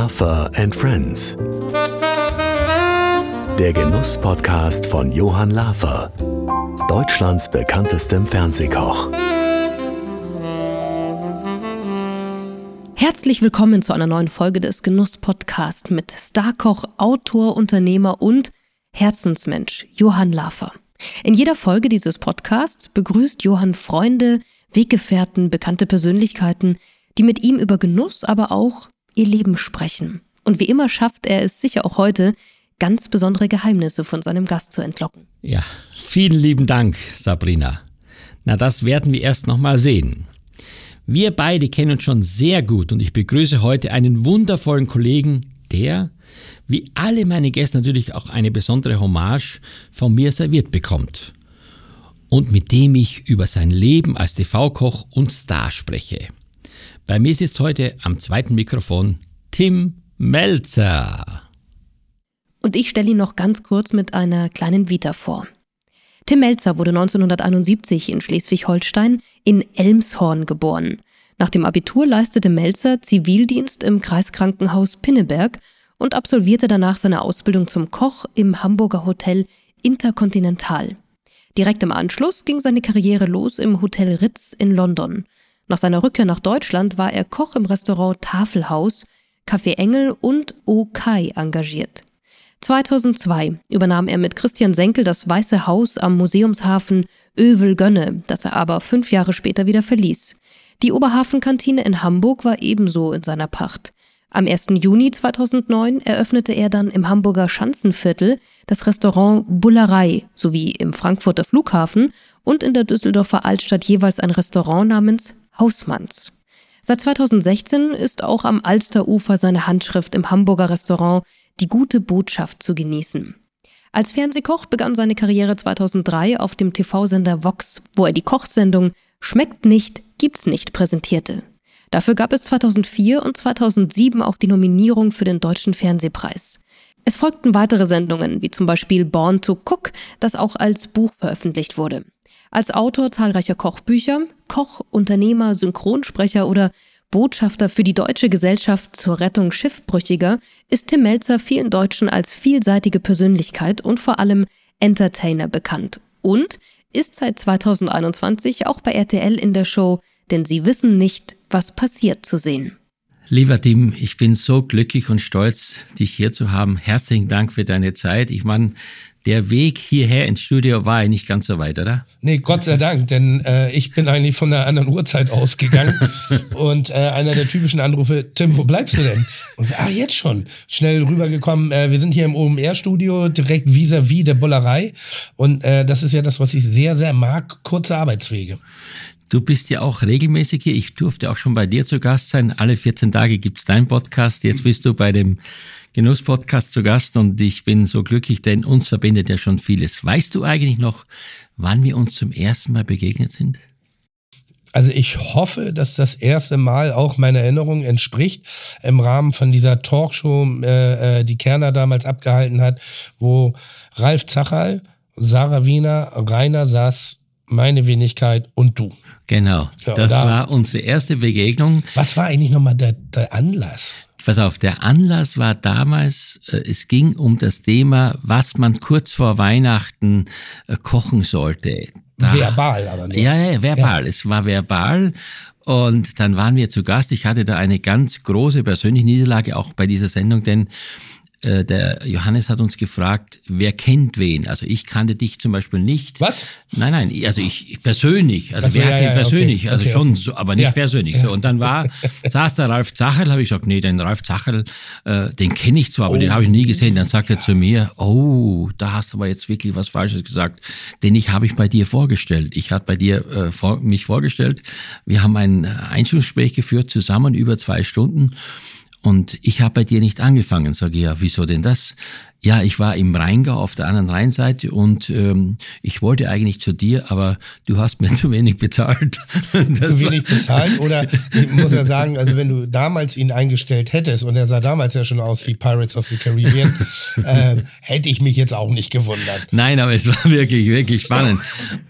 Lafer and Friends. Der Genuss-Podcast von Johann Lafer, Deutschlands bekanntestem Fernsehkoch. Herzlich willkommen zu einer neuen Folge des Genuss-Podcasts mit Starkoch, Autor, Unternehmer und Herzensmensch Johann Lafer. In jeder Folge dieses Podcasts begrüßt Johann Freunde, Weggefährten, bekannte Persönlichkeiten, die mit ihm über Genuss, aber auch ihr Leben sprechen. Und wie immer schafft er es sicher auch heute, ganz besondere Geheimnisse von seinem Gast zu entlocken. Ja, vielen lieben Dank, Sabrina. Na, das werden wir erst noch mal sehen. Wir beide kennen uns schon sehr gut und ich begrüße heute einen wundervollen Kollegen, der, wie alle meine Gäste natürlich auch eine besondere Hommage von mir serviert bekommt und mit dem ich über sein Leben als TV-Koch und Star spreche. Bei mir sitzt heute am zweiten Mikrofon Tim Melzer. Und ich stelle ihn noch ganz kurz mit einer kleinen Vita vor. Tim Melzer wurde 1971 in Schleswig-Holstein in Elmshorn geboren. Nach dem Abitur leistete Melzer Zivildienst im Kreiskrankenhaus Pinneberg und absolvierte danach seine Ausbildung zum Koch im Hamburger Hotel Intercontinental. Direkt im Anschluss ging seine Karriere los im Hotel Ritz in London. Nach seiner Rückkehr nach Deutschland war er Koch im Restaurant Tafelhaus, Café Engel und O Kai engagiert. 2002 übernahm er mit Christian Senkel das Weiße Haus am Museumshafen Övel-Gönne, das er aber fünf Jahre später wieder verließ. Die Oberhafenkantine in Hamburg war ebenso in seiner Pacht. Am 1. Juni 2009 eröffnete er dann im Hamburger Schanzenviertel das Restaurant Bullerei sowie im Frankfurter Flughafen und in der Düsseldorfer Altstadt jeweils ein Restaurant namens Hausmanns. Seit 2016 ist auch am Alsterufer seine Handschrift im Hamburger Restaurant Die gute Botschaft zu genießen. Als Fernsehkoch begann seine Karriere 2003 auf dem TV-Sender Vox, wo er die Kochsendung Schmeckt nicht, gibt's nicht präsentierte. Dafür gab es 2004 und 2007 auch die Nominierung für den Deutschen Fernsehpreis. Es folgten weitere Sendungen, wie zum Beispiel Born to Cook, das auch als Buch veröffentlicht wurde. Als Autor zahlreicher Kochbücher, Koch, Unternehmer, Synchronsprecher oder Botschafter für die Deutsche Gesellschaft zur Rettung Schiffbrüchiger ist Tim Melzer vielen Deutschen als vielseitige Persönlichkeit und vor allem Entertainer bekannt und ist seit 2021 auch bei RTL in der Show Denn Sie wissen nicht, was passiert zu sehen. Lieber Tim, ich bin so glücklich und stolz, dich hier zu haben. Herzlichen Dank für deine Zeit. Ich meine, der Weg hierher ins Studio war ja nicht ganz so weit, oder? Nee, Gott sei Dank, denn äh, ich bin eigentlich von einer anderen Uhrzeit ausgegangen und äh, einer der typischen Anrufe, Tim, wo bleibst du denn? Und so, ah, jetzt schon. Schnell rübergekommen, äh, wir sind hier im OMR-Studio, direkt vis-à-vis -vis der Bullerei und äh, das ist ja das, was ich sehr, sehr mag, kurze Arbeitswege. Du bist ja auch regelmäßig hier. Ich durfte auch schon bei dir zu Gast sein. Alle 14 Tage gibt's deinen Podcast. Jetzt bist du bei dem Genuss-Podcast zu Gast und ich bin so glücklich, denn uns verbindet ja schon vieles. Weißt du eigentlich noch, wann wir uns zum ersten Mal begegnet sind? Also ich hoffe, dass das erste Mal auch meiner Erinnerung entspricht im Rahmen von dieser Talkshow, äh, äh die Kerner damals abgehalten hat, wo Ralf Zachal, Sarah Wiener, Rainer Sass meine Wenigkeit und du. Genau, ja, das da, war unsere erste Begegnung. Was war eigentlich nochmal der, der Anlass? Pass auf, der Anlass war damals, äh, es ging um das Thema, was man kurz vor Weihnachten äh, kochen sollte. Da, verbal aber nur. Ja, ja, verbal. Ja. Es war verbal. Und dann waren wir zu Gast. Ich hatte da eine ganz große persönliche Niederlage auch bei dieser Sendung, denn äh, der Johannes hat uns gefragt, wer kennt wen? Also ich kannte dich zum Beispiel nicht. Was? Nein, nein, also ich persönlich, also wer ja, kennt ja, persönlich, okay, also okay, schon okay. so, aber nicht ja. persönlich. So und dann war saß der Ralf Zacherl, habe ich gesagt, nee, den Ralf Zacherl, äh, den kenne ich zwar, aber oh. den habe ich nie gesehen. Dann sagt er zu mir, oh, da hast du aber jetzt wirklich was Falsches gesagt, den ich habe ich bei dir vorgestellt. Ich hatte bei dir äh, vor, mich vorgestellt. Wir haben ein Einstellungsgespräch geführt zusammen über zwei Stunden. Und ich habe bei dir nicht angefangen, sage ich, ja, wieso denn das? Ja, ich war im Rheingau auf der anderen Rheinseite und ähm, ich wollte eigentlich zu dir, aber du hast mir zu wenig bezahlt. Das zu wenig bezahlt oder ich muss ja sagen, also wenn du damals ihn eingestellt hättest und er sah damals ja schon aus wie Pirates of the Caribbean, äh, hätte ich mich jetzt auch nicht gewundert. Nein, aber es war wirklich, wirklich spannend.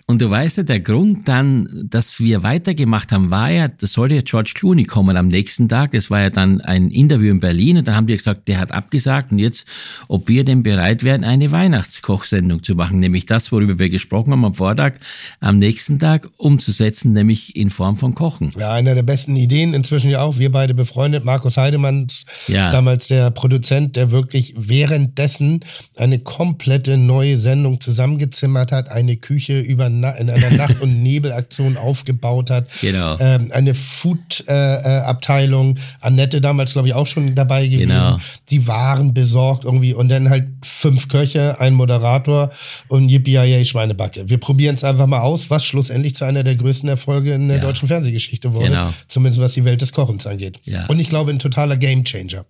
Und du weißt ja, der Grund dann, dass wir weitergemacht haben, war ja, das sollte ja George Clooney kommen am nächsten Tag. Es war ja dann ein Interview in Berlin und dann haben die gesagt, der hat abgesagt und jetzt, ob wir denn bereit wären, eine Weihnachtskochsendung zu machen, nämlich das, worüber wir gesprochen haben am Vortag, am nächsten Tag umzusetzen, nämlich in Form von Kochen. Ja, einer der besten Ideen, inzwischen ja auch, wir beide befreundet, Markus Heidemann, ja. damals der Produzent, der wirklich währenddessen eine komplette neue Sendung zusammengezimmert hat, eine Küche über in einer Nacht- und Nebelaktion aufgebaut hat. Genau. Ähm, eine Food-Abteilung. Äh, Annette damals, glaube ich, auch schon dabei gewesen. Genau. Die Waren besorgt irgendwie und dann halt fünf Köche, ein Moderator und Yippie Schweinebacke. Wir probieren es einfach mal aus, was schlussendlich zu einer der größten Erfolge in der ja. deutschen Fernsehgeschichte wurde. Genau. Zumindest was die Welt des Kochens angeht. Ja. Und ich glaube, ein totaler Gamechanger.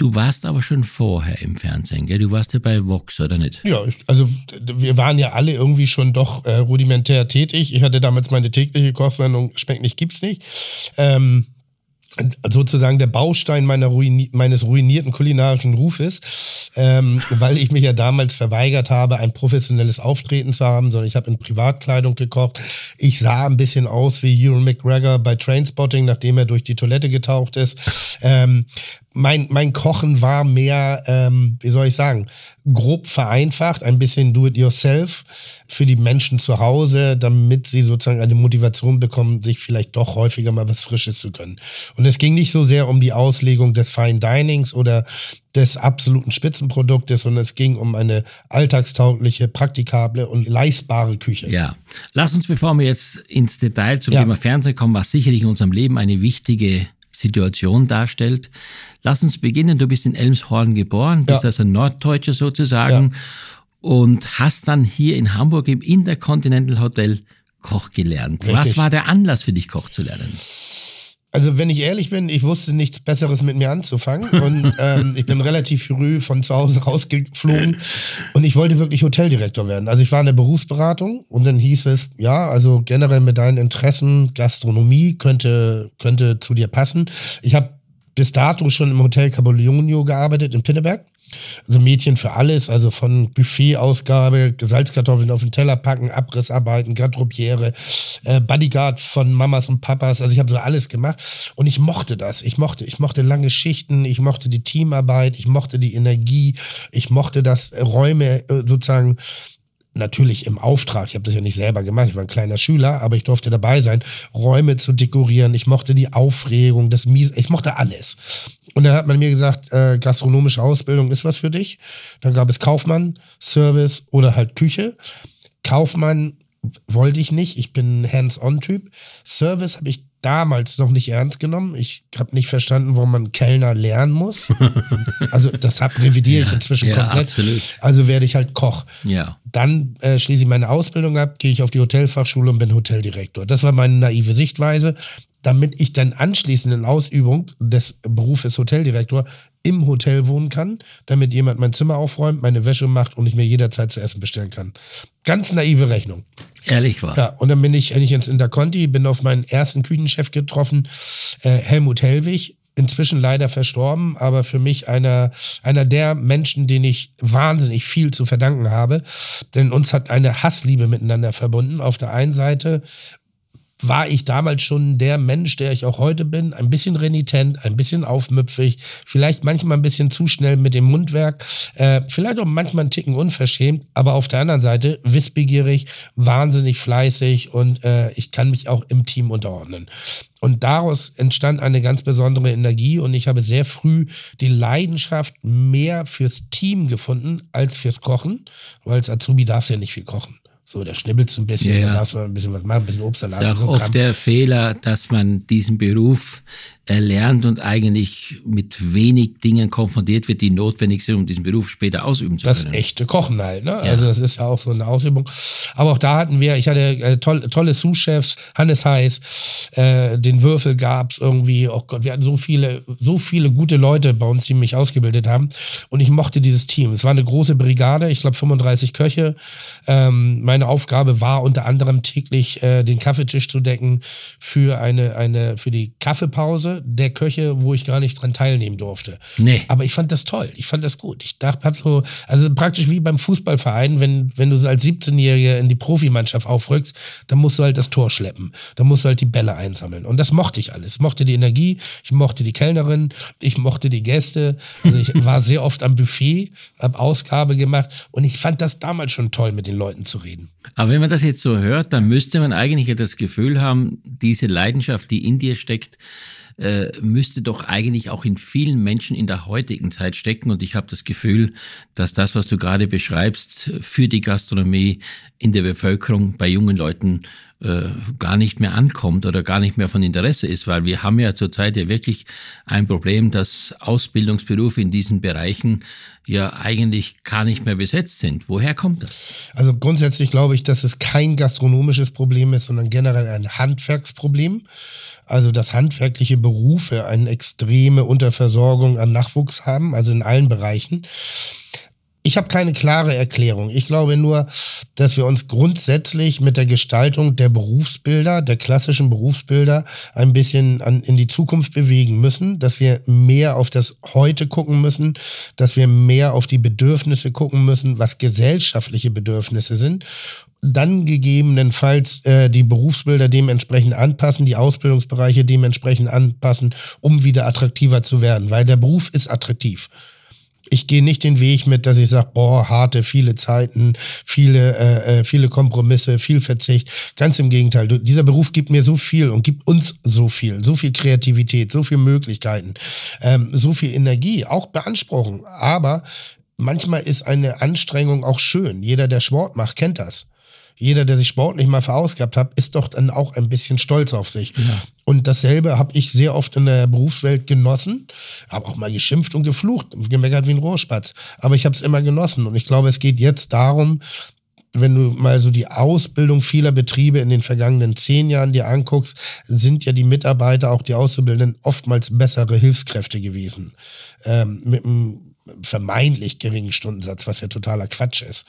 Du warst aber schon vorher im Fernsehen, gell? Du warst ja bei Vox, oder nicht? Ja, also wir waren ja alle irgendwie schon doch äh, rudimentär tätig. Ich hatte damals meine tägliche Kochsendung, schmeckt nicht, gibt's nicht. Ähm, sozusagen der Baustein meiner Ruini meines ruinierten kulinarischen Rufes, ähm, weil ich mich ja damals verweigert habe, ein professionelles Auftreten zu haben, sondern ich habe in Privatkleidung gekocht. Ich sah ein bisschen aus wie Ewan McGregor bei Trainspotting, nachdem er durch die Toilette getaucht ist. Ähm, mein, mein Kochen war mehr, ähm, wie soll ich sagen, grob vereinfacht, ein bisschen do-it-yourself für die Menschen zu Hause, damit sie sozusagen eine Motivation bekommen, sich vielleicht doch häufiger mal was Frisches zu können. Und es ging nicht so sehr um die Auslegung des Fine Dinings oder des absoluten Spitzenproduktes, sondern es ging um eine alltagstaugliche, praktikable und leistbare Küche. Ja. Lass uns, bevor wir jetzt ins Detail zum ja. Thema Fernsehen kommen, was sicherlich in unserem Leben eine wichtige Situation darstellt. Lass uns beginnen. Du bist in Elmshorn geboren, bist ja. also Norddeutscher sozusagen ja. und hast dann hier in Hamburg im Intercontinental Hotel Koch gelernt. Richtig. Was war der Anlass für dich, Koch zu lernen? Also wenn ich ehrlich bin, ich wusste nichts Besseres mit mir anzufangen und ähm, ich bin relativ früh von zu Hause rausgeflogen und ich wollte wirklich Hoteldirektor werden. Also ich war in der Berufsberatung und dann hieß es, ja, also generell mit deinen Interessen, Gastronomie könnte, könnte zu dir passen. Ich habe bis dato schon im Hotel Cabollonio gearbeitet in Pinneberg also Mädchen für alles, also von Buffetausgabe, Salzkartoffeln auf den Teller packen, Abrissarbeiten, Garderobiere, äh, Bodyguard von Mamas und Papas. Also ich habe so alles gemacht und ich mochte das. Ich mochte, ich mochte lange Schichten, ich mochte die Teamarbeit, ich mochte die Energie, ich mochte das Räume äh, sozusagen natürlich im Auftrag, ich habe das ja nicht selber gemacht, ich war ein kleiner Schüler, aber ich durfte dabei sein, Räume zu dekorieren, ich mochte die Aufregung, das Mies, ich mochte alles. Und dann hat man mir gesagt, äh, gastronomische Ausbildung ist was für dich. Dann gab es Kaufmann, Service oder halt Küche. Kaufmann wollte ich nicht, ich bin Hands-on-Typ. Service habe ich damals noch nicht ernst genommen. Ich habe nicht verstanden, warum man Kellner lernen muss. also das hab, revidiere ja, ich inzwischen ja, komplett. Absolut. Also werde ich halt Koch. Ja. Dann äh, schließe ich meine Ausbildung ab, gehe ich auf die Hotelfachschule und bin Hoteldirektor. Das war meine naive Sichtweise, damit ich dann anschließend in Ausübung des Berufes Hoteldirektor im Hotel wohnen kann, damit jemand mein Zimmer aufräumt, meine Wäsche macht und ich mir jederzeit zu essen bestellen kann. Ganz naive Rechnung. Ehrlich war. Ja, und dann bin ich, bin ins Interconti, bin auf meinen ersten Küchenchef getroffen, äh, Helmut Hellwig, inzwischen leider verstorben, aber für mich einer, einer der Menschen, denen ich wahnsinnig viel zu verdanken habe. Denn uns hat eine Hassliebe miteinander verbunden. Auf der einen Seite war ich damals schon der Mensch, der ich auch heute bin. Ein bisschen renitent, ein bisschen aufmüpfig, vielleicht manchmal ein bisschen zu schnell mit dem Mundwerk, äh, vielleicht auch manchmal ein Ticken unverschämt, aber auf der anderen Seite wissbegierig, wahnsinnig fleißig und äh, ich kann mich auch im Team unterordnen. Und daraus entstand eine ganz besondere Energie und ich habe sehr früh die Leidenschaft mehr fürs Team gefunden als fürs Kochen, weil als Azubi darfst du ja nicht viel kochen So, da schnibbelst du ein bisschen, Ja, ja. da darfst du ein bisschen was machen, ein bisschen Obstsalat. Das ist auch so oft Kram. der Fehler, dass man diesen Beruf erlernt und eigentlich mit wenig Dingen konfrontiert wird, die notwendig sind, um diesen Beruf später ausüben zu das können. echte Kochen halt, ne? Also das ist ja auch so eine Ausübung. Aber auch da hatten wir, ich hatte äh, toll, tolle Sous-Chefs, Hannes Heiß, äh, den Würfel gab's irgendwie, oh Gott, wir hatten so viele, so viele gute Leute bei uns, die mich ausgebildet haben. Und ich mochte dieses Team. Es war eine große Brigade, ich glaube 35 Köche. Ähm, meine Aufgabe war unter anderem täglich äh, den Kaffeetisch zu decken für eine, eine, für die Kaffeepause der Köche, wo ich gar nicht dran teilnehmen durfte. Nee. Aber ich fand das toll. Ich fand das gut. Ich dachte, hab so, also praktisch wie beim Fußballverein, wenn, wenn du so als 17-Jähriger in die Profimannschaft aufrückst, dann musst du halt das Tor schleppen. Dann musst du halt die Bälle einsammeln. Und das mochte ich alles. Ich mochte die Energie, ich mochte die Kellnerin, ich mochte die Gäste. Also ich war sehr oft am Buffet, hab Ausgabe gemacht und ich fand das damals schon toll, mit den Leuten zu reden. Aber wenn man das jetzt so hört, dann müsste man eigentlich ja das Gefühl haben, diese Leidenschaft, die in dir steckt, äh, müsste doch eigentlich auch in vielen Menschen in der heutigen Zeit stecken. Und ich habe das Gefühl, dass das, was du gerade beschreibst, für die Gastronomie in der Bevölkerung bei jungen Leuten äh, gar nicht mehr ankommt oder gar nicht mehr von Interesse ist, weil wir haben ja zurzeit ja wirklich ein Problem, dass Ausbildungsberufe in diesen Bereichen ja eigentlich gar nicht mehr besetzt sind. Woher kommt das? Also grundsätzlich glaube ich, dass es kein gastronomisches Problem ist, sondern generell ein Handwerksproblem. Also dass handwerkliche Berufe eine extreme Unterversorgung an Nachwuchs haben, also in allen Bereichen. Ich habe keine klare Erklärung. Ich glaube nur, dass wir uns grundsätzlich mit der Gestaltung der Berufsbilder, der klassischen Berufsbilder, ein bisschen an, in die Zukunft bewegen müssen, dass wir mehr auf das Heute gucken müssen, dass wir mehr auf die Bedürfnisse gucken müssen, was gesellschaftliche Bedürfnisse sind. Dann gegebenenfalls äh, die Berufsbilder dementsprechend anpassen, die Ausbildungsbereiche dementsprechend anpassen, um wieder attraktiver zu werden, weil der Beruf ist attraktiv ich gehe nicht den Weg mit, dass ich sage, boah, harte, viele Zeiten, viele, äh, äh, viele Kompromisse, viel Verzicht. Ganz im Gegenteil. Du, dieser Beruf gibt mir so viel und gibt uns so viel, so viel Kreativität, so viel Möglichkeiten, ähm, so viel Energie, auch beanspruchen. Aber manchmal ist eine Anstrengung auch schön. Jeder, der Sport macht, kennt das jeder, der sich sportlich mal verausgabt hat, ist doch dann auch ein bisschen stolz auf sich. Und dasselbe habe ich sehr oft in der Berufswelt genossen, habe auch mal geschimpft und geflucht, gemeckert wie ein Rohrspatz. Aber ich habe es immer genossen. Und ich glaube, es geht jetzt darum, wenn du mal so die Ausbildung vieler Betriebe in den vergangenen zehn Jahren dir anguckst, sind ja die Mitarbeiter, auch die Auszubildenden, oftmals bessere Hilfskräfte gewesen. Ähm, mit einem vermeintlich geringen Stundensatz, was ja totaler Quatsch ist.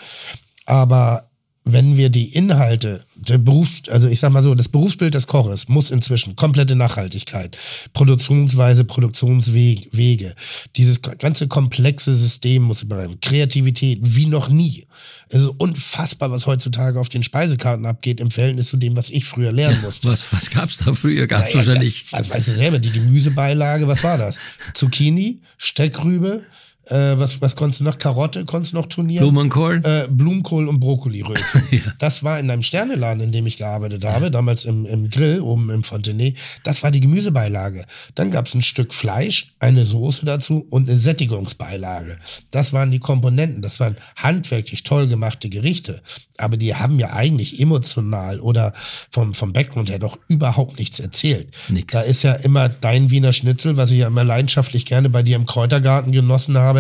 Aber wenn wir die Inhalte der Berufs, also ich sag mal so, das Berufsbild des Koches muss inzwischen komplette Nachhaltigkeit, Produktionsweise, Produktionswege, Wege, dieses ganze komplexe System muss übernehmen, Kreativität wie noch nie. Es ist unfassbar, was heutzutage auf den Speisekarten abgeht im Verhältnis zu dem, was ich früher lernen musste. Was, was gab's da früher? Gab's Ja, ja, wahrscheinlich. Was weißt du selber, die Gemüsebeilage, was war das? Zucchini, Steckrübe, äh, was, was konntest du noch? Karotte konntest du noch turnieren? Blumenkohl? Äh, Blumenkohl und Brokkoliröschen. Ja. Das war in einem Sterneladen, in dem ich gearbeitet habe, damals im, im Grill oben im Fontenay. Das war die Gemüsebeilage. Dann gab es ein Stück Fleisch, eine Soße dazu und eine Sättigungsbeilage. Das waren die Komponenten. Das waren handwerklich toll gemachte Gerichte. Aber die haben ja eigentlich emotional oder vom, vom Background her doch überhaupt nichts erzählt. Nix. Da ist ja immer dein Wiener Schnitzel, was ich ja immer leidenschaftlich gerne bei dir im Kräutergarten genossen habe,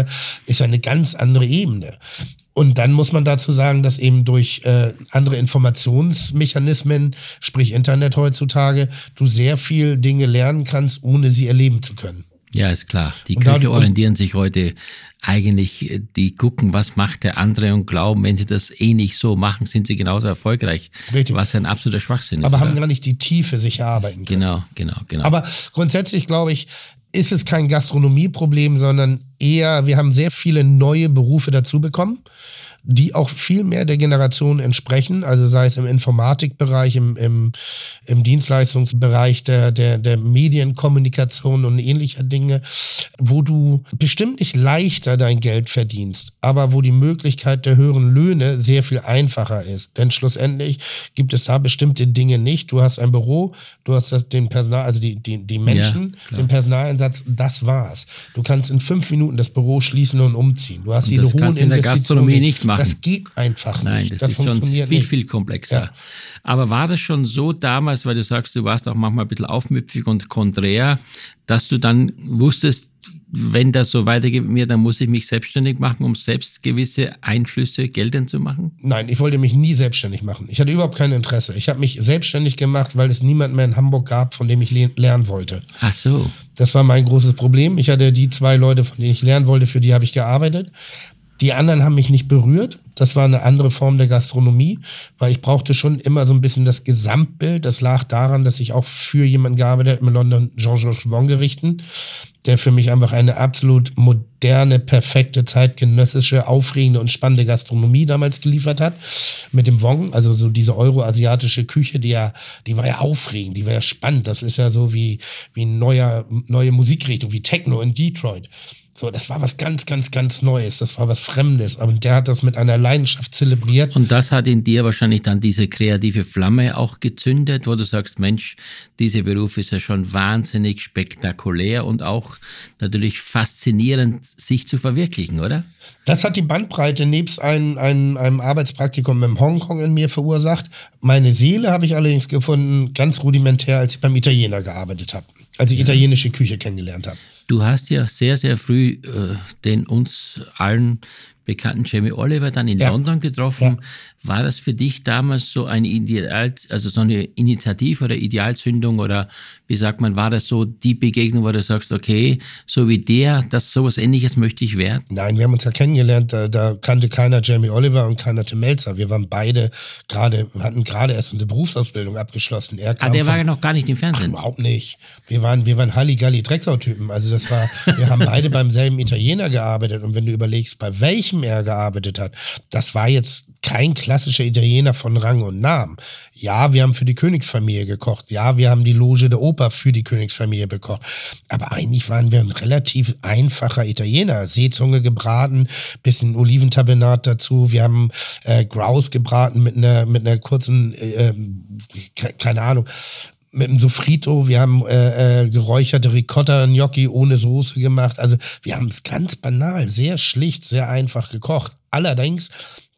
ist eine ganz andere Ebene. Und dann muss man dazu sagen, dass eben durch äh, andere Informationsmechanismen, sprich Internet heutzutage, du sehr viel Dinge lernen kannst, ohne sie erleben zu können. Ja, ist klar. Die Und Köche orientieren sich heute eigentlich, äh, die gucken, was macht der andere und glauben, wenn sie das eh nicht so machen, sind sie genauso erfolgreich. Richtig. Was ein absoluter Schwachsinn ist. Aber haben oder? gar nicht die Tiefe sich erarbeiten können. Genau, genau, genau. Aber grundsätzlich glaube ich, ist es kein Gastronomieproblem, sondern eher, wir haben sehr viele neue Berufe dazu bekommen, die auch viel mehr der Generation entsprechen, also sei es im Informatikbereich, im, im, im Dienstleistungsbereich der, der, der Medienkommunikation und ähnlicher Dinge, wo du bestimmt nicht leichter dein Geld verdienst, aber wo die Möglichkeit der höheren Löhne sehr viel einfacher ist. Denn schlussendlich gibt es da bestimmte Dinge nicht. Du hast ein Büro, du hast das, den Personal, also die, die, die Menschen, klar. den Personaleinsatz, das war's. Du kannst in fünf Minuten das Büro schließen und umziehen. Du hast Und diese das hohen du in der Investitionen Gastronomie nicht Das machen. Das geht einfach Nein, nicht. das, ist schon viel, nicht. viel komplexer. Ja. Aber war das schon so damals, weil du sagst, du warst auch manchmal ein bisschen aufmüpfig und konträr, dass du dann wusstest, wenn das so weitergeht mit mir, dann muss ich mich selbstständig machen, um selbst gewisse Einflüsse geltend zu machen? Nein, ich wollte mich nie selbstständig machen. Ich hatte überhaupt kein Interesse. Ich habe mich selbstständig gemacht, weil es niemand mehr in Hamburg gab, von dem ich le lernen wollte. Ach so. Das war mein großes Problem. Ich hatte die zwei Leute, von denen ich lernen wollte, für die habe ich gearbeitet. Die anderen haben mich nicht berührt. Das war eine andere Form der Gastronomie, weil ich brauchte schon immer so ein bisschen das Gesamtbild. Das lag daran, dass ich auch für jemanden gearbeitet habe, in London Jean-Georges Bon gerichten, der für mich einfach eine absolut moderne, perfekte, zeitgenössische, aufregende und spannende Gastronomie damals geliefert hat. Mit dem Wong, also so diese euroasiatische Küche, die ja, die war ja aufregend, die war ja spannend. Das ist ja so wie, wie ein neuer, neue Musikrichtung, wie Techno in Detroit. So, das war was ganz, ganz, ganz Neues. Das war was Fremdes. Aber der hat das mit einer Leidenschaft zelebriert. Und das hat in dir wahrscheinlich dann diese kreative Flamme auch gezündet, wo du sagst, Mensch, dieser Beruf ist ja schon wahnsinnig spektakulär und auch natürlich faszinierend, sich zu verwirklichen, oder? Das hat die Bandbreite nebst einem, einem, einem Arbeitspraktikum in Hongkong in mir verursacht. Meine Seele habe ich allerdings gefunden, ganz rudimentär, als ich beim Italiener gearbeitet habe. Als ich italienische Küche kennengelernt habe. Du hast ja sehr, sehr früh äh, den uns allen bekannten Jamie Oliver dann in Ja. London getroffen. War das für dich damals so eine Ideal, also so eine Initiative oder Idealzündung oder wie sagt man, war das so die Begegnung, wo du sagst, okay, so wie der, das sowas ähnliches möchte ich werden? Nein, wir haben uns ja kennengelernt, da, da kannte keiner Jamie Oliver und keiner Tim Melzer. Wir waren beide gerade, wir hatten gerade erst eine Berufsausbildung abgeschlossen. Er Ah, kam der von- war ja noch gar nicht im Ach, Fernsehen. überhaupt nicht. Wir waren, wir waren Halligalli Drecksau-Typen. Also das war, wir haben beide beim selben Italiener gearbeitet. Und wenn du überlegst, bei welchem er gearbeitet hat, das war jetzt kein klassischer Italiener von Rang und Namen. Ja, wir haben für die Königsfamilie gekocht. Ja, wir haben die Loge der Oper für die Königsfamilie bekocht. Aber eigentlich waren wir ein relativ einfacher Italiener. Seezunge gebraten, bisschen Oliventabernat dazu. Wir haben äh, Graus gebraten mit einer, mit einer kurzen, äh, ähm, ke- keine Ahnung, mit einem Sofrito, wir haben äh, äh, geräucherte Ricotta Gnocchi ohne Soße gemacht. Also wir haben es ganz banal, sehr schlicht, sehr einfach gekocht. Allerdings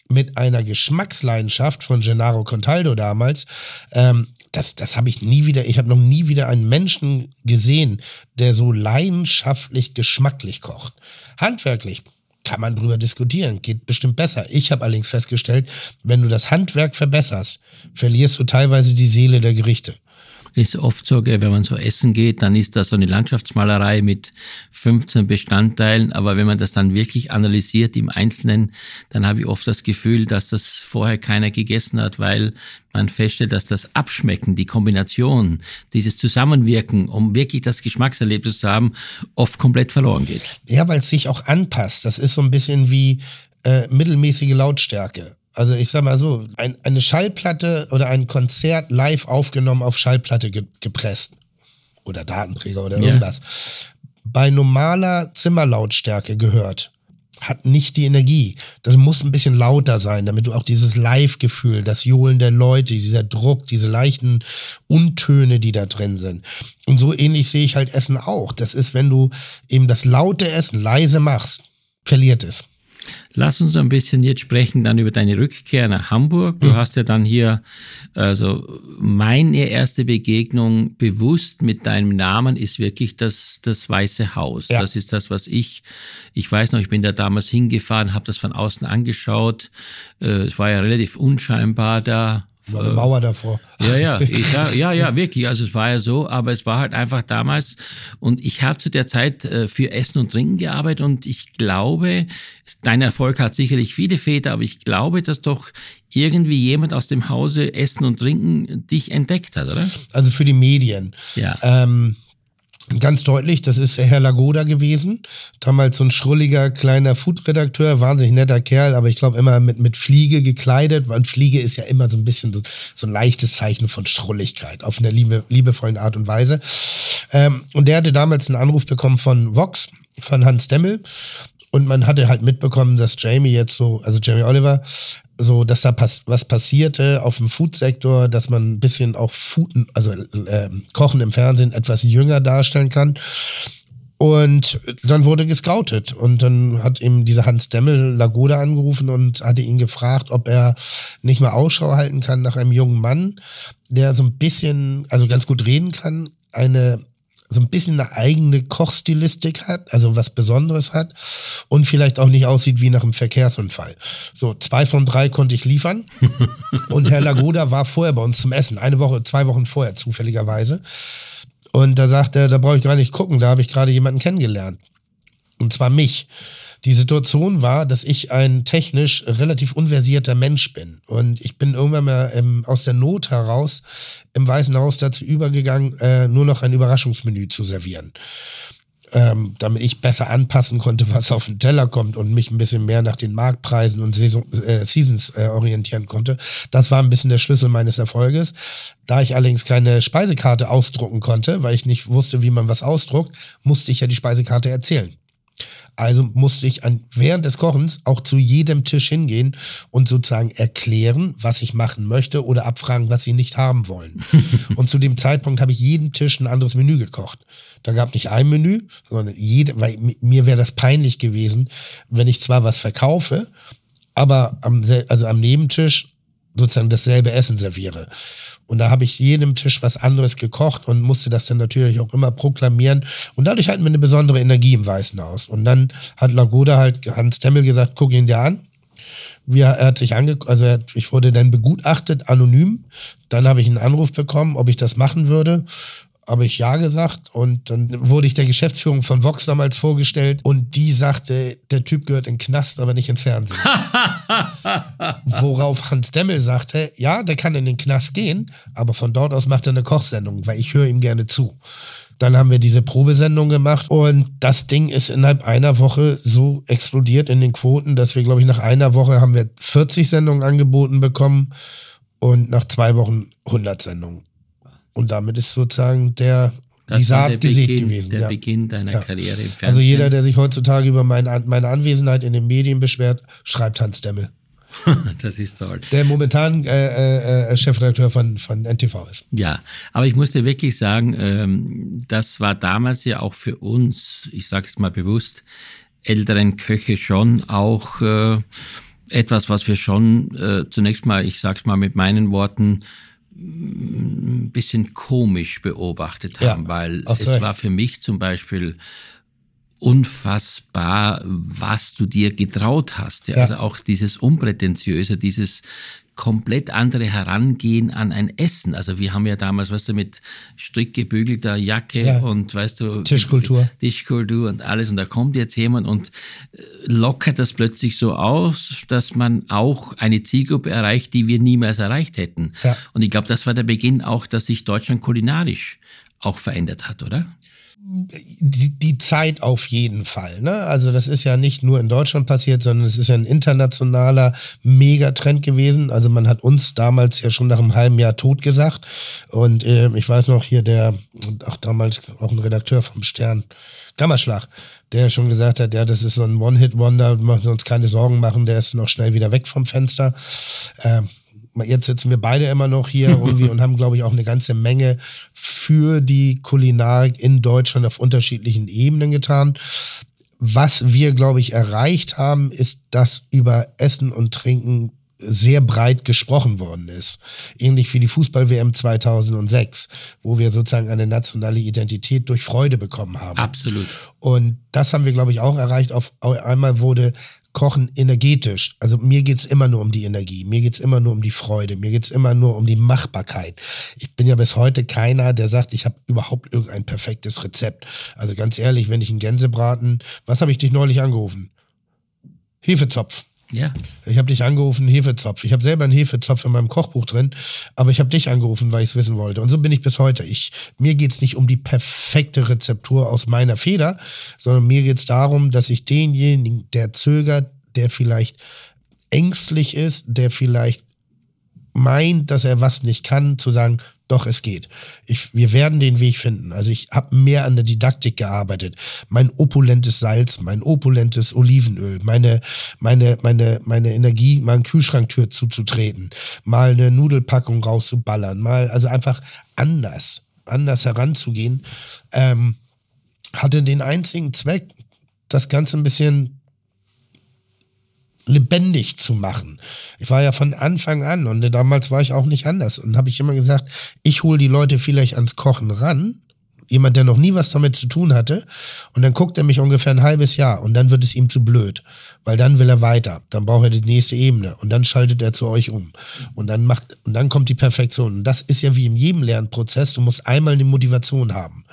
mit einer Geschmacksleidenschaft von Gennaro Contaldo damals. Ähm, das das habe ich nie wieder, ich habe noch nie wieder einen Menschen gesehen, der so leidenschaftlich geschmacklich kocht. Handwerklich kann man drüber diskutieren, geht bestimmt besser. Ich habe allerdings festgestellt, wenn du das Handwerk verbesserst, verlierst du teilweise die Seele der Gerichte. Ist oft so, wenn man so essen geht, dann ist da so eine Landschaftsmalerei mit 15 Bestandteilen, aber wenn man das dann wirklich analysiert im Einzelnen, dann habe ich oft das Gefühl, dass das vorher keiner gegessen hat, weil man feststellt, dass das Abschmecken, die Kombination, dieses Zusammenwirken, um wirklich das Geschmackserlebnis zu haben, oft komplett verloren geht. Ja, weil es sich auch anpasst. Das ist so ein bisschen wie äh, mittelmäßige Lautstärke. Also ich sag mal so, ein, eine Schallplatte oder ein Konzert live aufgenommen auf Schallplatte ge gepresst. Oder Datenträger oder irgendwas. Bei normaler Zimmerlautstärke gehört, hat nicht die Energie. Das muss ein bisschen lauter sein, damit du auch dieses Live-Gefühl, das Johlen der Leute, dieser Druck, diese leichten Untöne, die da drin sind. Und so ähnlich sehe ich halt Essen auch. Das ist, wenn du eben das laute Essen leise machst, verliert es. Lass uns ein bisschen jetzt sprechen dann über deine Rückkehr nach Hamburg. Du hast ja dann hier, also meine erste Begegnung bewusst mit deinem Namen ist wirklich das, das Weiße Haus. Ja. Das ist das, was ich, ich weiß noch, ich bin da damals hingefahren, habe das von außen angeschaut. Äh, Es war ja relativ unscheinbar da. War eine Mauer davor. Ja, ja, ich sag, ja, ja, wirklich. Also es war ja so, aber es war halt einfach damals. Und ich habe zu der Zeit äh, für Essen und Trinken gearbeitet und ich glaube, dein Erfolg hat sicherlich viele Väter, aber ich glaube, dass doch irgendwie jemand aus dem Hause Essen und Trinken dich entdeckt hat, oder? Also für die Medien. Ja. Ähm, ganz deutlich, das ist Herr Lagoda gewesen. Damals so ein schrulliger kleiner Food-Redakteur, wahnsinnig netter Kerl, aber ich glaube immer mit, mit Fliege gekleidet, weil Fliege ist ja immer so ein bisschen so, so ein leichtes Zeichen von Schrulligkeit, auf eine liebe, liebevollen Art und Weise. Ähm, und der hatte damals einen Anruf bekommen von Vox, von Hans Demmel. Und man hatte halt mitbekommen, dass Jamie jetzt so, also Jamie Oliver, so, dass da pass was passierte auf dem Food-Sektor, dass man ein bisschen auch Food, also äh, Kochen im Fernsehen etwas jünger darstellen kann. Und dann wurde gescoutet. Und dann hat eben dieser Hans Demmel Lagoda angerufen und hatte ihn gefragt, ob er nicht mal Ausschau halten kann nach einem jungen Mann, der so ein bisschen, also ganz gut reden kann, eine so ein bisschen eine eigene Kochstilistik hat, also was Besonderes hat und vielleicht auch nicht aussieht wie nach einem Verkehrsunfall. So, zwei von drei konnte ich liefern. und Herr Lagoda war vorher bei uns zum Essen, eine Woche, zwei Wochen vorher zufälligerweise. Und da sagt er, da brauche ich gar nicht gucken, da habe ich gerade jemanden kennengelernt. Und zwar mich. Die Situation war, dass ich ein technisch relativ unversierter Mensch bin. Und ich bin irgendwann mal ähm, aus der Not heraus im Weißen Haus dazu übergegangen, äh, nur noch ein Überraschungsmenü zu servieren ähm, damit ich besser anpassen konnte, was auf den Teller kommt und mich ein bisschen mehr nach den Marktpreisen und Saison, äh, Seasons äh, orientieren konnte. Das war ein bisschen der Schlüssel meines Erfolges. Da ich allerdings keine Speisekarte ausdrucken konnte, weil ich nicht wusste, wie man was ausdruckt, musste ich ja die Speisekarte erzählen. Also musste ich an, während des Kochens auch zu jedem Tisch hingehen und sozusagen erklären, was ich machen möchte oder abfragen, was sie nicht haben wollen. und zu dem Zeitpunkt habe ich jeden Tisch ein anderes Menü gekocht. Da gab nicht ein Menü, sondern jede, weil mir wäre das peinlich gewesen, wenn ich zwar was verkaufe, aber am, also am Nebentisch sozusagen dasselbe Essen serviere. Und da habe ich jedem Tisch was anderes gekocht und musste das dann natürlich auch immer proklamieren. Und dadurch hatten wir eine besondere Energie im Weißen Haus. Und dann hat Lagoda halt Hans Temmel gesagt, guck ihn dir an. Wir, er hat sich ange, also er, ich wurde dann begutachtet, anonym. Dann habe ich einen Anruf bekommen, ob ich das machen würde habe ich ja gesagt und dann wurde ich der Geschäftsführung von Vox damals vorgestellt und die sagte, der Typ gehört in den Knast, aber nicht ins Fernsehen. Worauf Hans Demmel sagte, ja, der kann in den Knast gehen, aber von dort aus macht er eine Kochsendung, weil ich höre ihm gerne zu. Dann haben wir diese Probesendung gemacht und das Ding ist innerhalb einer Woche so explodiert in den Quoten, dass wir, glaube ich, nach einer Woche haben wir 40 Sendungen angeboten bekommen und nach zwei Wochen 100 Sendungen. Und damit ist sozusagen der, das die Saat gesät Beginn, gewesen. Der ja. Beginn deiner ja. Karriere im Fernsehen. Also jeder, der sich heutzutage über mein, meine Anwesenheit in den Medien beschwert, schreibt Hans Demmel. das ist toll. Der momentan äh, äh, Chefredakteur von, von NTV ist. Ja, aber ich muss dir wirklich sagen, ähm, das war damals ja auch für uns, ich sage es mal bewusst, älteren Köche schon auch äh, etwas, was wir schon äh, zunächst mal, ich sage es mal mit meinen Worten, ein bisschen komisch beobachtet haben, ja, weil es war für mich zum Beispiel unfassbar, was du dir getraut hast. Ja? ja. Also auch dieses Unprätentiöse, dieses komplett andere Herangehen an ein Essen. Also wir haben ja damals, weißt du, mit strick gebügelter Jacke ja. und weißt du Tischkultur, Tischkultur und alles und da kommt jetzt jemand und äh, lockert das plötzlich so aus, dass man auch eine Zielgruppe erreicht, die wir niemals erreicht hätten. Ja. Und ich glaube, das war der Beginn auch, dass sich Deutschland kulinarisch auch verändert hat, oder? Die, die Zeit auf jeden Fall. Ne? Also das ist ja nicht nur in Deutschland passiert, sondern es ist ja ein internationaler Megatrend gewesen. Also man hat uns damals ja schon nach einem halben Jahr tot gesagt. Und äh, ich weiß noch hier der, auch damals auch ein Redakteur vom Stern, Gammerschlag, der schon gesagt hat, ja, das ist so ein One-Hit-Wonder, wir müssen uns keine Sorgen machen, der ist noch schnell wieder weg vom Fenster. Äh, jetzt sitzen wir beide immer noch hier irgendwie und haben, glaube ich, auch eine ganze Menge für die Kulinarik in Deutschland auf unterschiedlichen Ebenen getan. Was wir, glaube ich, erreicht haben, ist, dass über Essen und Trinken sehr breit gesprochen worden ist. Ähnlich wie die Fußball-WM 2006, wo wir sozusagen eine nationale Identität durch Freude bekommen haben. Absolut. Und das haben wir, glaube ich, auch erreicht. Auf einmal wurde Kochen energetisch. Also mir geht's immer nur um die Energie, mir geht's immer nur um die Freude, mir geht's immer nur um die Machbarkeit. Ich bin ja bis heute keiner, der sagt, ich habe überhaupt irgendein perfektes Rezept. Also ganz ehrlich, wenn ich einen Gänsebraten, was habe ich dich neulich angerufen? Hefezopf. Ja. Ich habe dich angerufen, Hefezopf. Ich habe selber einen Hefezopf in meinem Kochbuch drin, aber ich habe dich angerufen, weil ich es wissen wollte. Und so bin ich bis heute. Ich, mir geht's nicht um die perfekte Rezeptur aus meiner Feder, sondern mir geht's darum, dass ich denjenigen, der zögert, der vielleicht ängstlich ist, der vielleicht meint, dass er was nicht kann, zu sagen, doch, es geht. Ich, wir werden den Weg finden. Also ich habe mehr an der Didaktik gearbeitet. Mein opulentes Salz, mein opulentes Olivenöl, meine, meine, meine, meine Energie, mal eine Kühlschranktür zuzutreten, mal eine Nudelpackung rauszuballern, mal, also einfach anders, anders heranzugehen. Ähm, hatte den einzigen Zweck, das Ganze ein bisschen lebendig zu machen. Ich war ja von Anfang an und damals war ich auch nicht anders und habe ich immer gesagt, ich hole die Leute vielleicht ans Kochen ran, jemand, der noch nie was damit zu tun hatte, und dann guckt er mich ungefähr ein halbes Jahr und dann wird es ihm zu blöd, weil dann will er weiter, dann braucht er die nächste Ebene und dann schaltet er zu euch um und dann macht und dann kommt die Perfektion. Und das ist ja wie in jedem Lernprozess, du musst einmal eine Motivation haben.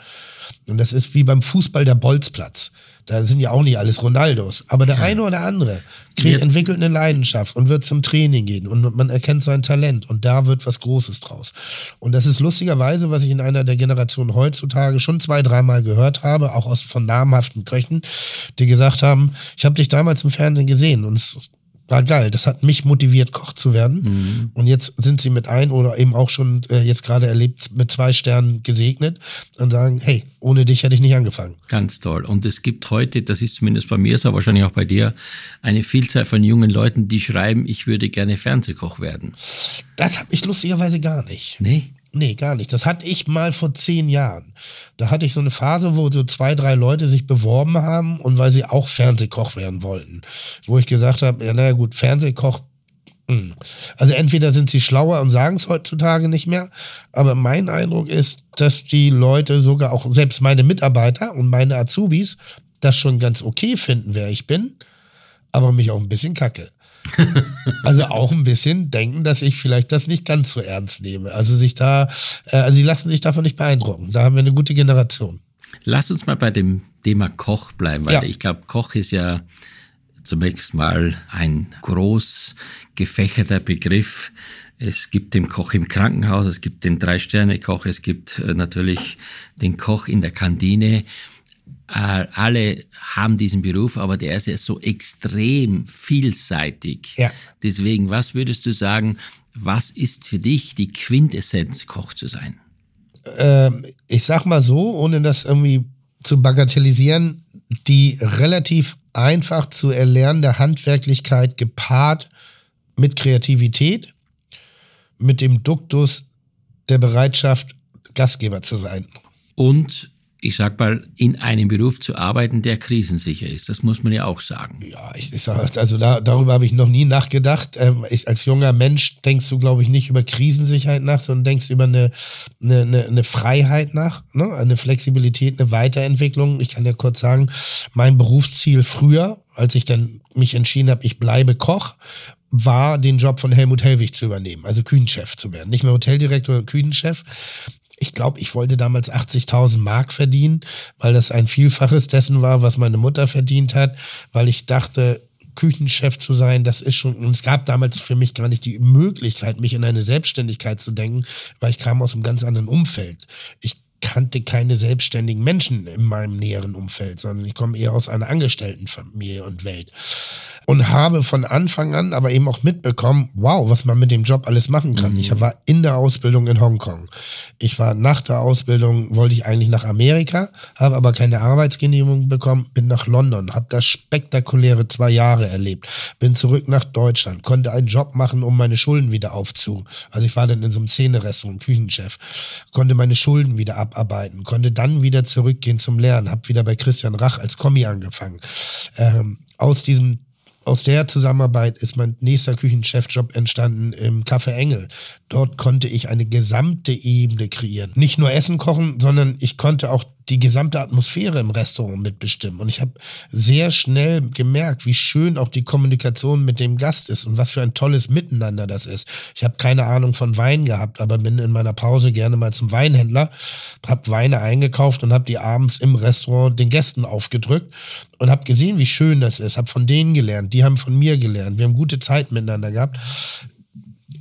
Und das ist wie beim Fußball der Bolzplatz. Da sind ja auch nicht alles Ronaldos. Aber der eine oder andere kriegt, Ja. entwickelt eine Leidenschaft und wird zum Training gehen und man erkennt sein Talent und da wird was Großes draus. Und das ist lustigerweise, was ich in einer der Generationen heutzutage schon zwei, dreimal gehört habe, auch aus von namhaften Köchen, die gesagt haben, ich habe dich damals im Fernsehen gesehen und es war geil. Das hat mich motiviert, Koch zu werden. Und jetzt sind sie mit ein oder eben auch schon äh, jetzt gerade erlebt mit zwei Sternen gesegnet und sagen, hey, ohne dich hätte ich nicht angefangen. Ganz toll. Und es gibt heute, das ist zumindest bei mir so, wahrscheinlich auch bei dir, eine Vielzahl von jungen Leuten, die schreiben, ich würde gerne Fernsehkoch werden. Das habe ich lustigerweise gar nicht. Nee? Nee, gar nicht. Das hatte ich mal vor zehn Jahren. Da hatte ich so eine Phase, wo so zwei, drei Leute sich beworben haben und weil sie auch Fernsehkoch werden wollten. Wo ich gesagt habe, ja, naja gut, Fernsehkoch. hm. Also entweder sind sie schlauer und sagen es heutzutage nicht mehr, aber mein Eindruck ist, dass die Leute sogar auch, selbst meine Mitarbeiter und meine Azubis, das schon ganz okay finden, wer ich bin, aber mich auch ein bisschen kacke. Also auch ein bisschen denken, dass ich vielleicht das nicht ganz so ernst nehme. Also sich da, äh, also sie lassen sich davon nicht beeindrucken. Da haben wir eine gute Generation. Lass uns mal bei dem Thema Koch bleiben, weil Ja. ich glaube, Koch ist ja zunächst mal ein groß gefächerter Begriff. Es gibt den Koch im Krankenhaus, es gibt den Drei-Sterne-Koch, es gibt äh, natürlich den Koch in der Kantine. Äh, alle haben diesen Beruf, aber der ist ja so extrem vielseitig. Ja. Deswegen, was würdest du sagen, was ist für dich die Quintessenz, Koch zu sein? Ähm, ich sag mal so, ohne das irgendwie zu bagatellisieren, die relativ einfach zu erlernende Handwerklichkeit gepaart mit Kreativität, mit dem Duktus der Bereitschaft, Gastgeber zu sein. Und ich sag mal, in einem Beruf zu arbeiten, der krisensicher ist. Das muss man ja auch sagen. Ja, ich, sag, also da, darüber habe ich noch nie nachgedacht. Ähm, ich, als junger Mensch denkst du, glaube ich, nicht über Krisensicherheit nach, sondern denkst über eine, eine, eine, eine Freiheit nach, ne? eine Flexibilität, eine Weiterentwicklung. Ich kann ja kurz sagen, mein Berufsziel früher, als ich dann mich entschieden habe, ich bleibe Koch, war, den Job von Helmut Hellwig zu übernehmen, also Küchenchef zu werden. Nicht mehr Hoteldirektor, Küchenchef. Ich glaube, ich wollte damals 80.000 Mark verdienen, weil das ein Vielfaches dessen war, was meine Mutter verdient hat, weil ich dachte, Küchenchef zu sein, das ist schon, und es gab damals für mich gar nicht die Möglichkeit, mich in eine Selbstständigkeit zu denken, weil ich kam aus einem ganz anderen Umfeld. Ich kannte keine selbstständigen Menschen in meinem näheren Umfeld, sondern ich komme eher aus einer Angestelltenfamilie und Welt. Und habe von Anfang an aber eben auch mitbekommen, wow, was man mit dem Job alles machen kann. Ich war in der Ausbildung in Hongkong. Ich war nach der Ausbildung, wollte ich eigentlich nach Amerika, habe aber keine Arbeitsgenehmigung bekommen, bin nach London, habe das spektakuläre zwei Jahre erlebt, bin zurück nach Deutschland, konnte einen Job machen, um meine Schulden wieder aufzu. Also ich war dann in so einem Szene-Restaurant, Küchenchef, konnte meine Schulden wieder abarbeiten, konnte dann wieder zurückgehen zum Lernen, habe wieder bei Christian Rach als Kommi angefangen. Ähm, aus diesem aus der Zusammenarbeit ist mein nächster Küchenchefjob entstanden im Café Engel. Dort konnte ich eine gesamte Ebene kreieren. Nicht nur Essen kochen, sondern ich konnte auch die gesamte Atmosphäre im Restaurant mitbestimmen. Und ich habe sehr schnell gemerkt, wie schön auch die Kommunikation mit dem Gast ist und was für ein tolles Miteinander das ist. Ich habe keine Ahnung von Wein gehabt, aber bin in meiner Pause gerne mal zum Weinhändler, habe Weine eingekauft und habe die abends im Restaurant den Gästen aufgedrückt und habe gesehen, wie schön das ist. Habe von denen gelernt, die haben von mir gelernt. Wir haben gute Zeit miteinander gehabt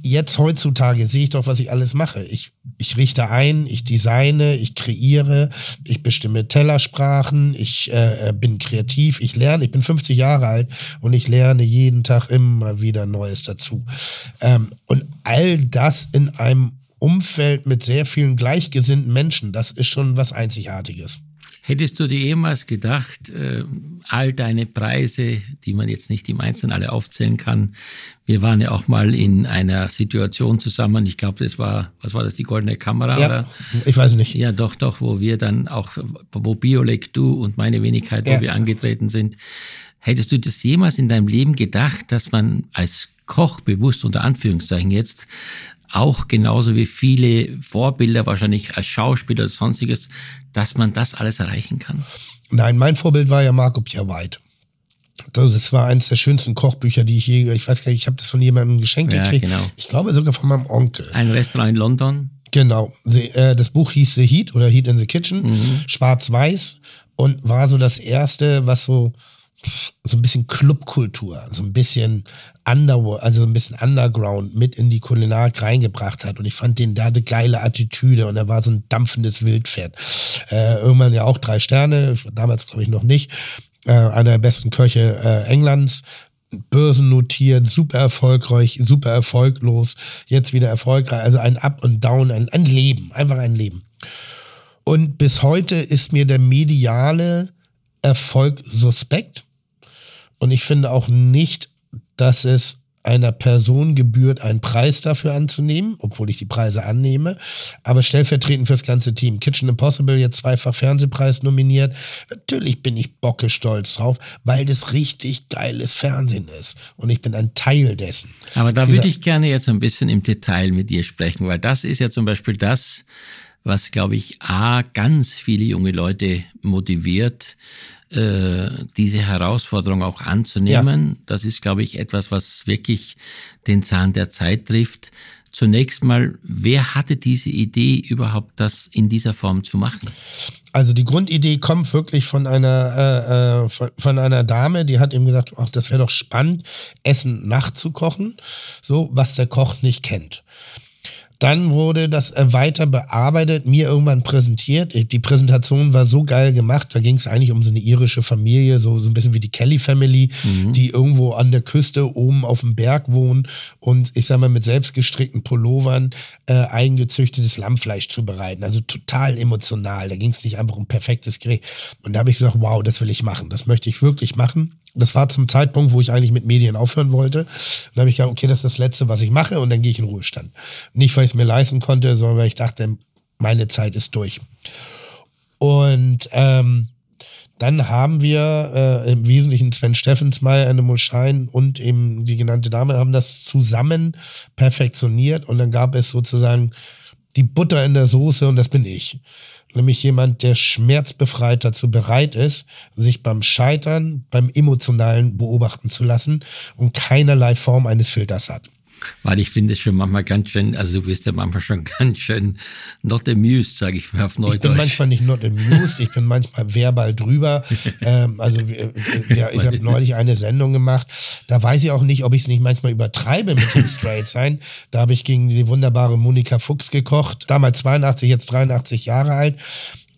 jetzt heutzutage sehe ich doch, was ich alles mache. Ich, ich richte ein, ich designe, ich kreiere, ich bestimme Tellersprachen, ich äh, bin kreativ, ich lerne. Ich bin 50 Jahre alt und ich lerne jeden Tag immer wieder Neues dazu. Ähm, und all das in einem Umfeld mit sehr vielen gleichgesinnten Menschen, das ist schon was Einzigartiges. Hättest du dir jemals gedacht, äh, all deine Preise, die man jetzt nicht im Einzelnen alle aufzählen kann, wir waren ja auch mal in einer Situation zusammen, ich glaube, das war, was war das, die goldene Kamera? Ja, oder? ich weiß nicht. Ja, doch, doch, wo wir dann auch, wo Biolek, du und meine Wenigkeit, wo Ja. wir angetreten sind. Hättest du das jemals in deinem Leben gedacht, dass man als Koch bewusst unter Anführungszeichen jetzt auch genauso wie viele Vorbilder wahrscheinlich als Schauspieler oder sonstiges, dass man das alles erreichen kann? Nein, mein Vorbild war ja Marco Pierre White. Das das war eines der schönsten Kochbücher, die ich je, ich weiß gar nicht, ich habe das von jemandem geschenkt Ja, gekriegt. genau. Ich glaube sogar von meinem Onkel. Ein Restaurant in London. Genau. Äh, das Buch hieß The Heat oder Heat in the Kitchen, Mhm. schwarz-weiß und war so das erste, was so so ein bisschen Clubkultur, so ein bisschen Underworld, also ein bisschen Underground mit in die Kulinarik reingebracht hat. Und ich fand den, der hatte geile Attitüde und er war so ein dampfendes Wildpferd. Äh, irgendwann ja auch drei Sterne, damals glaube ich noch nicht. Äh, einer der besten Köche äh, Englands, börsennotiert, super erfolgreich, super erfolglos, jetzt wieder erfolgreich. Also ein Up und Down, ein, ein Leben, einfach ein Leben. Und bis heute ist mir der mediale Erfolg suspekt. Und ich finde auch nicht, dass es einer Person gebührt, einen Preis dafür anzunehmen, obwohl ich die Preise annehme, aber stellvertretend fürs ganze Team. Kitchen Impossible jetzt zweifach Fernsehpreis nominiert. Natürlich bin ich bocke stolz drauf, weil das richtig geiles Fernsehen ist und ich bin ein Teil dessen. Aber da würde ich gerne jetzt ein bisschen im Detail mit dir sprechen, weil das ist ja zum Beispiel das, was, glaube ich, A, ganz viele junge Leute motiviert, äh, diese Herausforderung auch anzunehmen. Das ist, glaube ich, etwas, was wirklich den Zahn der Zeit trifft. Zunächst mal, wer hatte diese Idee überhaupt, das in dieser Form zu machen? Also die Grundidee kommt wirklich von einer äh, äh, von, von einer Dame, die hat ihm gesagt, ach, das wäre doch spannend, Essen nachzukochen, so was der Koch nicht kennt. Dann wurde das äh, weiter bearbeitet, mir irgendwann präsentiert. Die Präsentation war so geil gemacht. Da ging es eigentlich um so eine irische Familie, so, so ein bisschen wie die Kelly Family, die irgendwo an der Küste oben auf dem Berg wohnen und ich sag mal mit selbstgestrickten Pullovern äh, eingezüchtetes Lammfleisch zubereiten. Also total emotional. Da ging es nicht einfach um perfektes Gericht. Und da habe ich gesagt, wow, das will ich machen. Das möchte ich wirklich machen. Das war zum Zeitpunkt, wo ich eigentlich mit Medien aufhören wollte. Dann habe ich gesagt, okay, das ist das Letzte, was ich mache und dann gehe ich in Ruhestand. Nicht, weil ich es mir leisten konnte, sondern weil ich dachte, meine Zeit ist durch. Und ähm, dann haben wir äh, im Wesentlichen Sven Steffensmeier, Anne Mulschein und eben die genannte Dame haben das zusammen perfektioniert und dann gab es sozusagen die Butter in der Soße und das bin ich. Nämlich jemand, der schmerzbefreit dazu bereit ist, sich beim Scheitern, beim Emotionalen beobachten zu lassen und keinerlei Form eines Filters hat. Weil ich finde es schon manchmal ganz schön, also du wirst ja manchmal schon ganz schön not amused, sage ich mal auf Neudeutsch. Ich bin manchmal nicht not amused, ich bin manchmal verbal drüber. ähm, also ja, ich habe neulich eine Sendung gemacht, da weiß ich auch nicht, ob ich es nicht manchmal übertreibe mit dem Straight sein. Da habe ich gegen die wunderbare Monika Fuchs gekocht, damals 82, jetzt 83 Jahre alt.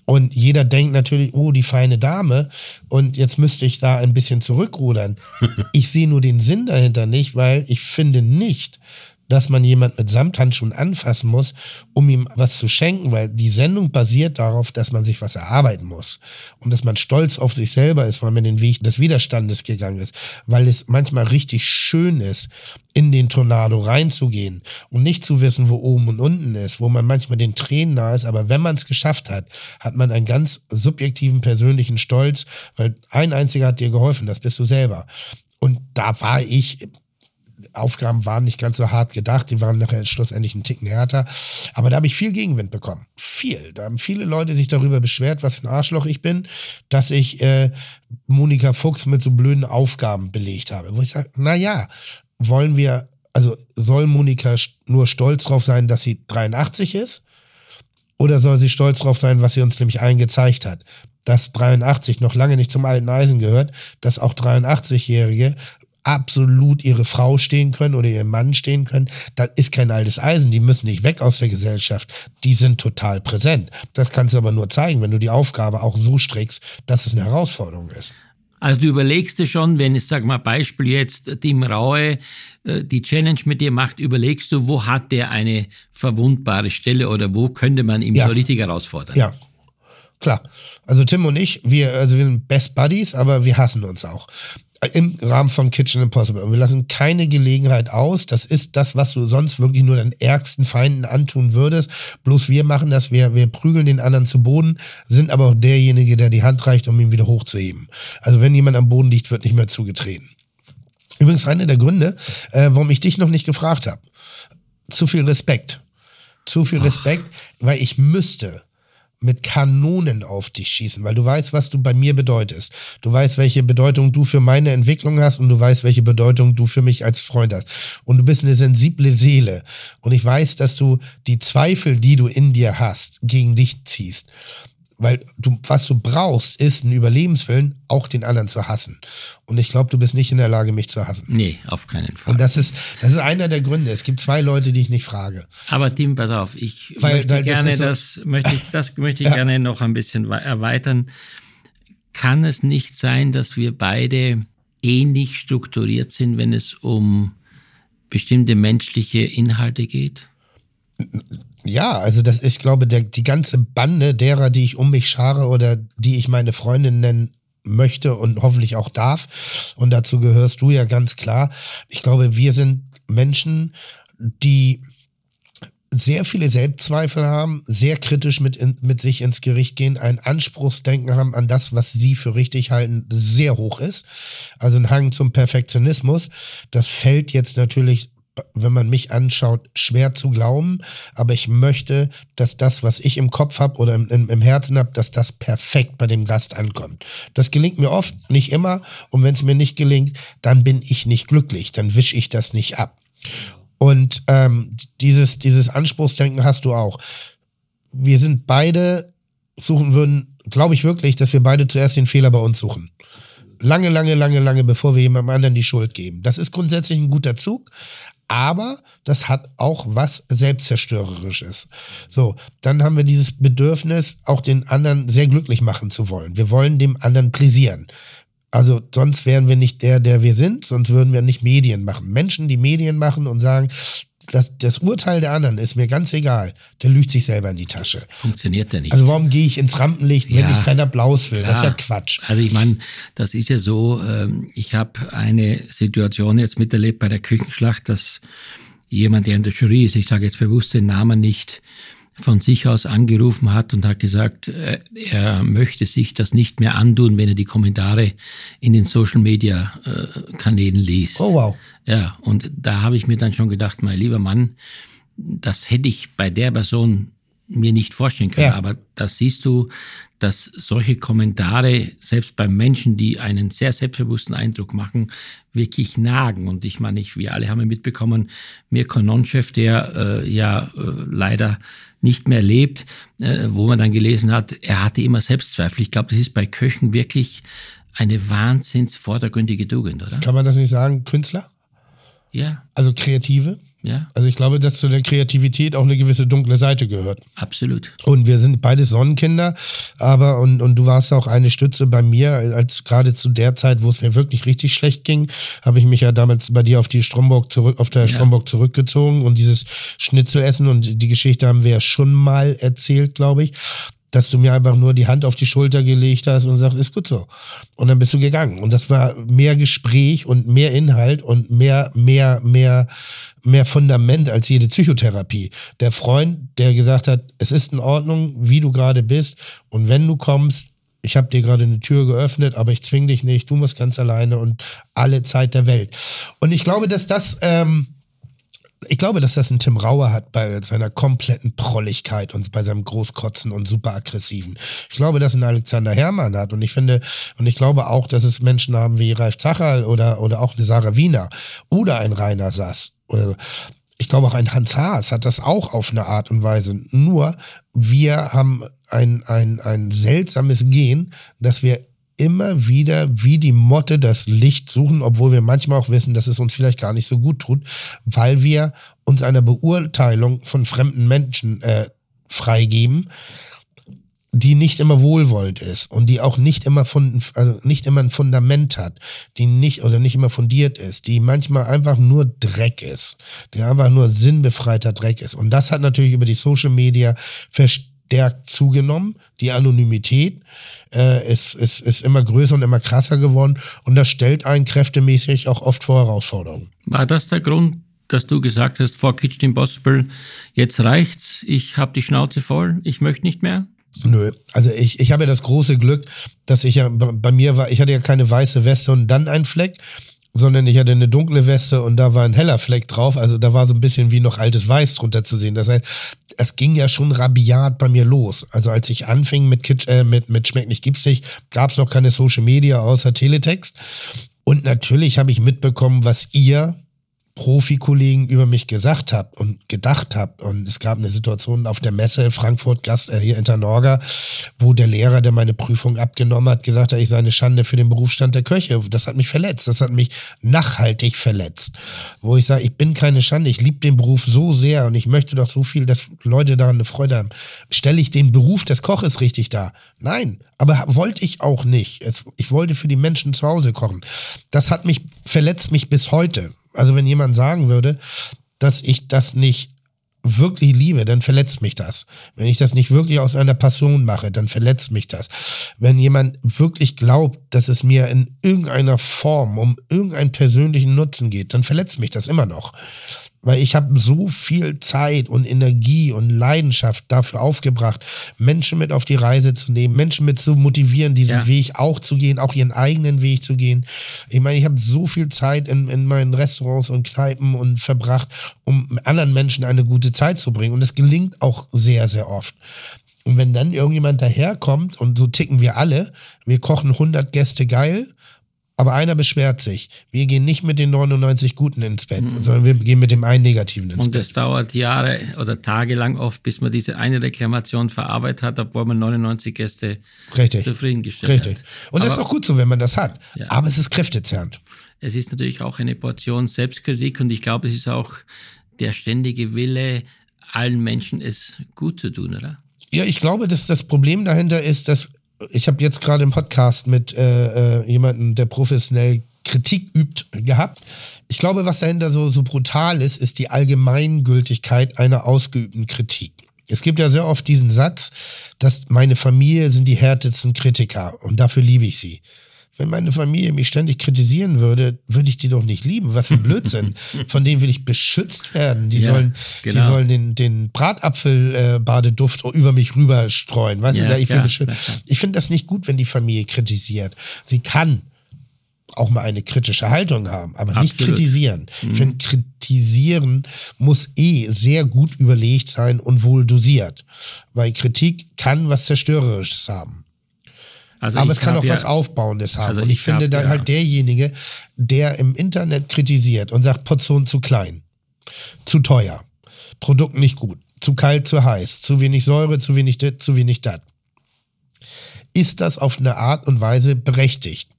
Und jeder denkt natürlich, oh, die feine Dame. Und jetzt müsste ich da ein bisschen zurückrudern. Ich sehe nur den Sinn dahinter nicht, weil ich finde nicht, dass man jemand mit Samthandschuhen anfassen muss, um ihm was zu schenken, weil die Sendung basiert darauf, dass man sich was erarbeiten muss und dass man stolz auf sich selber ist, weil man den Weg des Widerstandes gegangen ist, weil es manchmal richtig schön ist, in den Tornado reinzugehen und nicht zu wissen, wo oben und unten ist, wo man manchmal den Tränen nah ist, aber wenn man es geschafft hat, hat man einen ganz subjektiven persönlichen Stolz, weil ein einziger hat dir geholfen, das bist du selber. Und da war ich Aufgaben waren nicht ganz so hart gedacht, die waren nachher schlussendlich einen Ticken härter. Aber da habe ich viel Gegenwind bekommen. Viel. Da haben viele Leute sich darüber beschwert, was für ein Arschloch ich bin, dass ich äh, Monika Fuchs mit so blöden Aufgaben belegt habe. Wo ich sage, na ja, wollen wir, also soll Monika nur stolz drauf sein, dass sie 83 ist? Oder soll sie stolz drauf sein, was sie uns nämlich allen gezeigt hat? Dass 83 noch lange nicht zum alten Eisen gehört, dass auch 83-Jährige absolut ihre Frau stehen können oder ihren Mann stehen können. Das ist kein altes Eisen, die müssen nicht weg aus der Gesellschaft. Die sind total präsent. Das kannst du aber nur zeigen, wenn du die Aufgabe auch so strickst, dass es eine Herausforderung ist. Also du überlegst dir schon, wenn ich sag mal Beispiel jetzt Tim Raue äh, die Challenge mit dir macht, überlegst du, wo hat der eine verwundbare Stelle oder wo könnte man ihn Ja. so richtig herausfordern? Ja. klar. Also Tim und ich, wir, also wir sind Best Buddies, aber wir hassen uns auch im Rahmen von Kitchen Impossible. Und wir lassen keine Gelegenheit aus. Das ist das, was du sonst wirklich nur deinen ärgsten Feinden antun würdest. Bloß wir machen das, wir, wir prügeln den anderen zu Boden, sind aber auch derjenige, der die Hand reicht, um ihn wieder hochzuheben. Also wenn jemand am Boden liegt, wird nicht mehr zugetreten. Übrigens einer der Gründe, äh, warum ich dich noch nicht gefragt habe. Zu viel Respekt. Zu viel Respekt, Ach. weil ich müsste mit Kanonen auf dich schießen, weil du weißt, was du bei mir bedeutest. Du weißt, welche Bedeutung du für meine Entwicklung hast und du weißt, welche Bedeutung du für mich als Freund hast. Und du bist eine sensible Seele. Und ich weiß, dass du die Zweifel, die du in dir hast, gegen dich ziehst. Weil du, was du brauchst, ist ein Überlebenswillen, auch den anderen zu hassen. Und ich glaube, du bist nicht in der Lage, mich zu hassen. Nee, auf keinen Fall. Und das ist, das ist einer der Gründe. Es gibt zwei Leute, die ich nicht frage. Aber Tim, pass auf, ich weil, möchte weil gerne, das, so, das, möchte ich, das möchte ich ja. gerne noch ein bisschen erweitern. Kann es nicht sein, dass wir beide ähnlich strukturiert sind, wenn es um bestimmte menschliche Inhalte geht? Ja, also das, ich glaube, der, die ganze Bande derer, die ich um mich schare oder die ich meine Freundin nennen möchte und hoffentlich auch darf, und dazu gehörst du ja ganz klar. Ich glaube, wir sind Menschen, die sehr viele Selbstzweifel haben, sehr kritisch mit, in, mit sich ins Gericht gehen, ein Anspruchsdenken haben an das, was sie für richtig halten, sehr hoch ist. Also ein Hang zum Perfektionismus. Das fällt jetzt natürlich wenn man mich anschaut, schwer zu glauben. Aber ich möchte, dass das, was ich im Kopf habe oder im, im Herzen habe, dass das perfekt bei dem Gast ankommt. Das gelingt mir oft, nicht immer. Und wenn es mir nicht gelingt, dann bin ich nicht glücklich. Dann wische ich das nicht ab. Und ähm, dieses, dieses Anspruchsdenken hast du auch. Wir sind beide, suchen würden, glaube ich wirklich, dass wir beide zuerst den Fehler bei uns suchen lange, lange, lange, lange, bevor wir jemandem anderen die Schuld geben. Das ist grundsätzlich ein guter Zug, aber das hat auch was selbstzerstörerisches. So, dann haben wir dieses Bedürfnis, auch den anderen sehr glücklich machen zu wollen. Wir wollen dem anderen pläsieren. Also sonst wären wir nicht der, der wir sind, sonst würden wir nicht Medien machen. Menschen, die Medien machen und sagen, das, das Urteil der anderen ist mir ganz egal. Der lügt sich selber in die Tasche. Funktioniert der nicht. Also warum gehe ich ins Rampenlicht, wenn ja, ich keinen Applaus will? Klar. Das ist ja Quatsch. Also ich meine, das ist ja so, ähm, ich habe eine Situation jetzt miterlebt bei der Küchenschlacht, dass jemand, der in der Jury ist, ich sage jetzt bewusst den Namen nicht, von sich aus angerufen hat und hat gesagt, äh, er möchte sich das nicht mehr antun, wenn er die Kommentare in den Social Media äh, Kanälen liest. Oh wow. Ja, und da habe ich mir dann schon gedacht, mein lieber Mann, das hätte ich bei der Person mir nicht vorstellen können. Ja. Aber das siehst du, dass solche Kommentare, selbst bei Menschen, die einen sehr selbstbewussten Eindruck machen, wirklich nagen. Und ich meine, ich, wir alle haben mitbekommen, Mirko Nonchef, der äh, ja äh, leider nicht mehr lebt, äh, wo man dann gelesen hat, er hatte immer Selbstzweifel. Ich glaube, das ist bei Köchen wirklich eine wahnsinns vordergründige Tugend, oder? Kann man das nicht sagen, Künstler? Ja. Also Kreative? Ja. Also ich glaube, dass zu der Kreativität auch eine gewisse dunkle Seite gehört. Absolut. Und wir sind beide Sonnenkinder, aber und, und du warst auch eine Stütze bei mir, als gerade zu der Zeit, wo es mir wirklich richtig schlecht ging, habe ich mich ja damals bei dir auf die Stromburg zurück, auf der ja. Stromburg zurückgezogen und dieses Schnitzelessen und die Geschichte haben wir ja schon mal erzählt, glaube ich dass du mir einfach nur die Hand auf die Schulter gelegt hast und sagst, ist gut so. Und dann bist du gegangen. Und das war mehr Gespräch und mehr Inhalt und mehr, mehr, mehr, mehr Fundament als jede Psychotherapie. Der Freund, der gesagt hat, es ist in Ordnung, wie du gerade bist. Und wenn du kommst, ich habe dir gerade eine Tür geöffnet, aber ich zwing dich nicht, du musst ganz alleine und alle Zeit der Welt. Und ich glaube, dass das, ähm, ich glaube, dass das ein Tim Rauer hat bei seiner kompletten Prolligkeit und bei seinem Großkotzen und super aggressiven. Ich glaube, dass ein Alexander Herrmann hat und ich finde, und ich glaube auch, dass es Menschen haben wie Ralf Zacher oder, oder auch eine Sarah Wiener oder ein Rainer Sass oder ich glaube auch ein Hans Haas hat das auch auf eine Art und Weise. Nur wir haben ein, ein, ein seltsames Gen, dass wir immer wieder wie die Motte das Licht suchen, obwohl wir manchmal auch wissen, dass es uns vielleicht gar nicht so gut tut, weil wir uns einer Beurteilung von fremden Menschen äh, freigeben, die nicht immer wohlwollend ist und die auch nicht immer von also nicht immer ein Fundament hat, die nicht oder nicht immer fundiert ist, die manchmal einfach nur Dreck ist, die einfach nur sinnbefreiter Dreck ist. Und das hat natürlich über die Social Media derk zugenommen. Die Anonymität äh, ist, ist, ist immer größer und immer krasser geworden. Und das stellt einen kräftemäßig auch oft vor Herausforderungen. War das der Grund, dass du gesagt hast, vor Kitchen Impossible, jetzt reicht's, ich habe die Schnauze voll, ich möchte nicht mehr? Nö, also ich, ich habe ja das große Glück, dass ich ja bei mir war, ich hatte ja keine weiße Weste und dann ein Fleck, sondern ich hatte eine dunkle Weste und da war ein heller Fleck drauf. Also da war so ein bisschen wie noch altes Weiß drunter zu sehen. Das heißt, es ging ja schon rabiat bei mir los. Also als ich anfing mit, Kitsch, äh, mit, mit Schmeckt nicht, gibt's nicht, gab's noch keine Social Media außer Teletext. Und natürlich habe ich mitbekommen, was ihr Profikollegen über mich gesagt habt und gedacht habt. Und es gab eine Situation auf der Messe Frankfurt, Gast, äh, hier in Tanorga, wo der Lehrer, der meine Prüfung abgenommen hat, gesagt hat, ich sei eine Schande für den Berufsstand der Köche. Das hat mich verletzt. Das hat mich nachhaltig verletzt. Wo ich sage, ich bin keine Schande. Ich liebe den Beruf so sehr und ich möchte doch so viel, dass Leute daran eine Freude haben. Stelle ich den Beruf des Koches richtig dar? Nein, aber wollte ich auch nicht. ich wollte für die Menschen zu Hause kochen. Das hat mich, verletzt mich bis heute also wenn jemand sagen würde, dass ich das nicht wirklich liebe, dann verletzt mich das. Wenn ich das nicht wirklich aus einer Passion mache, dann verletzt mich das. Wenn jemand wirklich glaubt, dass es mir in irgendeiner Form um irgendeinen persönlichen Nutzen geht, dann verletzt mich das immer noch weil ich habe so viel Zeit und Energie und Leidenschaft dafür aufgebracht, Menschen mit auf die Reise zu nehmen, Menschen mit zu motivieren, diesen ja. Weg auch zu gehen, auch ihren eigenen Weg zu gehen. Ich meine, ich habe so viel Zeit in, in meinen Restaurants und Kneipen und verbracht, um anderen Menschen eine gute Zeit zu bringen. Und es gelingt auch sehr, sehr oft. Und wenn dann irgendjemand daherkommt, und so ticken wir alle, wir kochen 100 Gäste geil, aber einer beschwert sich. Wir gehen nicht mit den 99 Guten ins Bett, mhm. sondern wir gehen mit dem einen Negativen ins Und Bett. Und es dauert Jahre oder Tage lang oft, bis man diese eine Reklamation verarbeitet hat, obwohl man 99 Gäste Richtig. zufriedengestellt Richtig. hat. Und Aber, das ist auch gut so, wenn man das hat. Ja. Aber es ist kräftezerrend. Es ist natürlich auch eine Portion Selbstkritik und ich glaube, es ist auch der ständige Wille, allen Menschen es gut zu tun, oder? Ja, ich glaube, dass das Problem dahinter ist, dass ich habe jetzt gerade einen Podcast mit äh, äh, jemandem, der professionell Kritik übt, gehabt. Ich glaube, was dahinter so, so brutal ist, ist die Allgemeingültigkeit einer ausgeübten Kritik. Es gibt ja sehr oft diesen Satz, dass meine Familie sind die härtesten Kritiker und dafür liebe ich sie wenn meine Familie mich ständig kritisieren würde, würde ich die doch nicht lieben. Was für ein Blödsinn. Von denen will ich beschützt werden. Die ja, sollen, genau. die sollen den, den Bratapfelbadeduft äh, über mich rüber streuen. Weißt ja, du, ich, will ich finde das nicht gut, wenn die Familie kritisiert. Sie kann auch mal eine kritische Haltung haben, aber Absolut. nicht kritisieren. Mhm. Ich finde, kritisieren muss eh sehr gut überlegt sein und wohl dosiert. Weil Kritik kann was Zerstörerisches haben. Also aber es kann auch ja, was Aufbauendes haben. Also und ich, ich finde hab, dann ja. halt derjenige, der im Internet kritisiert und sagt, Portion zu klein, zu teuer, Produkt nicht gut, zu kalt, zu heiß, zu wenig Säure, zu wenig das, zu wenig das. Ist das auf eine Art und Weise berechtigt?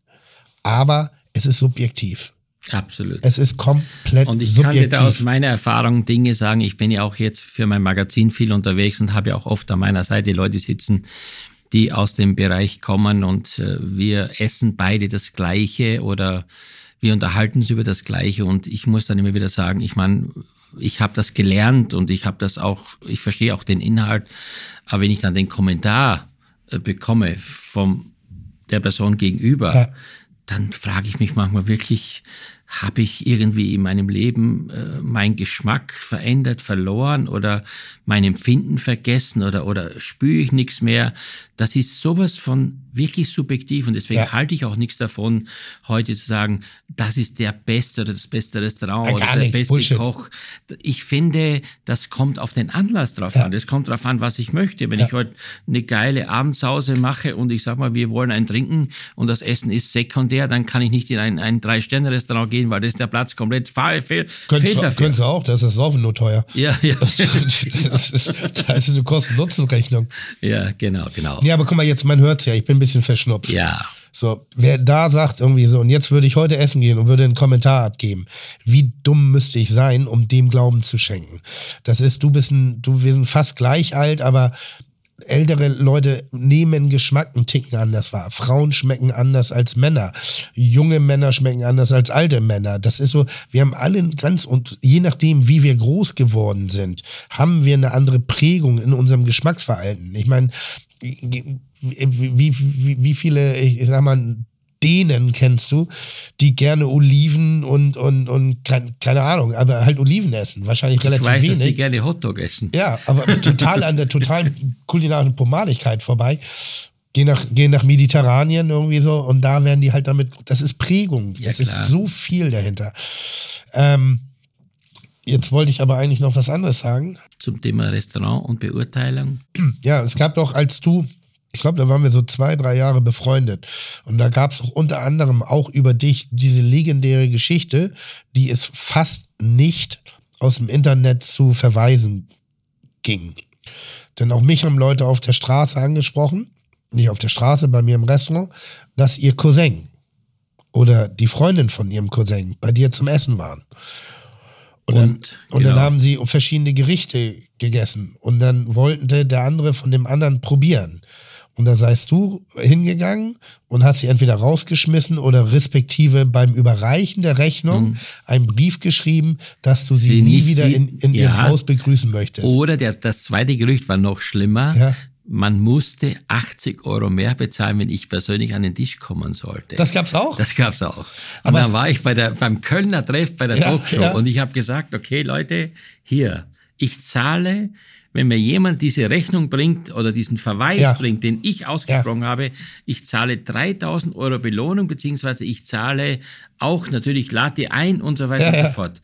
Aber es ist subjektiv. Absolut. Es ist komplett Und ich subjektiv. kann dir da aus meiner Erfahrung Dinge sagen. Ich bin ja auch jetzt für mein Magazin viel unterwegs und habe ja auch oft an meiner Seite Leute sitzen, die aus dem Bereich kommen und äh, wir essen beide das Gleiche oder wir unterhalten uns über das Gleiche und ich muss dann immer wieder sagen, ich meine, ich habe das gelernt und ich habe das auch, ich verstehe auch den Inhalt, aber wenn ich dann den Kommentar äh, bekomme vom der Person gegenüber, ja. dann frage ich mich manchmal wirklich, habe ich irgendwie in meinem Leben äh, meinen Geschmack verändert, verloren oder mein Empfinden vergessen oder, oder spüre ich nichts mehr? Das ist sowas von wirklich subjektiv und deswegen ja. halte ich auch nichts davon, heute zu sagen, das ist der beste oder das beste Restaurant ja, oder der nichts, beste Bullshit. Koch. Ich finde, das kommt auf den Anlass drauf ja. an. Das kommt drauf an, was ich möchte. Wenn ich heute eine geile Abendsause mache und ich sag mal, wir wollen ein Trinken und das Essen ist sekundär, dann kann ich nicht in ein, ein Drei-Sterne-Restaurant gehen, weil das ist der Platz komplett fehl, fehl, fehlt dafür. Können Sie auch, das ist Saufen nur teuer. Ja, ja. Das, das ist eine Kosten-Nutzen-Rechnung. Ja, genau, genau. Ja, aber guck mal, jetzt, man hört's ja, ich bin ein bisschen verschnupft. Ja. So, wer da sagt irgendwie so, und jetzt würde ich heute essen gehen und würde einen Kommentar abgeben, wie dumm müsste ich sein, um dem Glauben zu schenken? Das ist, du bist ein, du, wir sind fast gleich alt, aber ältere Leute nehmen Geschmack einen Ticken anders wahr. Frauen schmecken anders als Männer. Junge Männer schmecken anders als alte Männer. Das ist so, wir haben alle ganz, und je nachdem, wie wir groß geworden sind, haben wir eine andere Prägung in unserem Geschmacksverhalten. Ich meine, wie, wie, wie viele, ich sag mal, Dänen kennst du, die gerne Oliven und, und, und kein, keine Ahnung, aber halt Oliven essen. Wahrscheinlich Ich relativ weiß, wenig. dass die gerne Hotdog essen. Ja, aber total an der totalen kulinarischen Pomadigkeit vorbei. Gehen nach, gehen nach Mediterranien irgendwie so und da werden die halt damit, das ist Prägung. Ja, es klar. ist so viel dahinter. Ähm, jetzt wollte ich aber eigentlich noch was anderes sagen. Zum Thema Restaurant und Beurteilung. Ja, es gab doch, als du, ich glaube, da waren wir so zwei, drei Jahre befreundet. Und da gab es doch unter anderem auch über dich diese legendäre Geschichte, die es fast nicht aus dem Internet zu verweisen ging. Denn auch mich haben Leute auf der Straße angesprochen, nicht auf der Straße, bei mir im Restaurant, dass ihr Cousin oder die Freundin von ihrem Cousin bei dir zum Essen waren. Und, dann, Und, und dann genau. haben sie verschiedene Gerichte gegessen. Und dann wollte der andere von dem anderen probieren. Und da seist du hingegangen und hast sie entweder rausgeschmissen oder respektive beim Überreichen der Rechnung einen Brief geschrieben, dass du sie, Mhm. Sie nie wieder wie- in, in ihrem Ja. Haus begrüßen möchtest. Oder der, das zweite Gerücht war noch schlimmer. Ja. Man musste 80 Euro mehr bezahlen, wenn ich persönlich an den Tisch kommen sollte. Das gab's auch. Das gab's auch. Und Aber- dann war ich bei der, beim Kölner Treff bei der Ja, Talkshow ja. und ich habe gesagt, okay Leute, hier, ich zahle, wenn mir jemand diese Rechnung bringt oder diesen Verweis Ja. bringt, den ich ausgesprochen habe, ich zahle 3000 Euro Belohnung, beziehungsweise ich zahle auch natürlich Latte ein und so weiter Ja, und ja. so fort.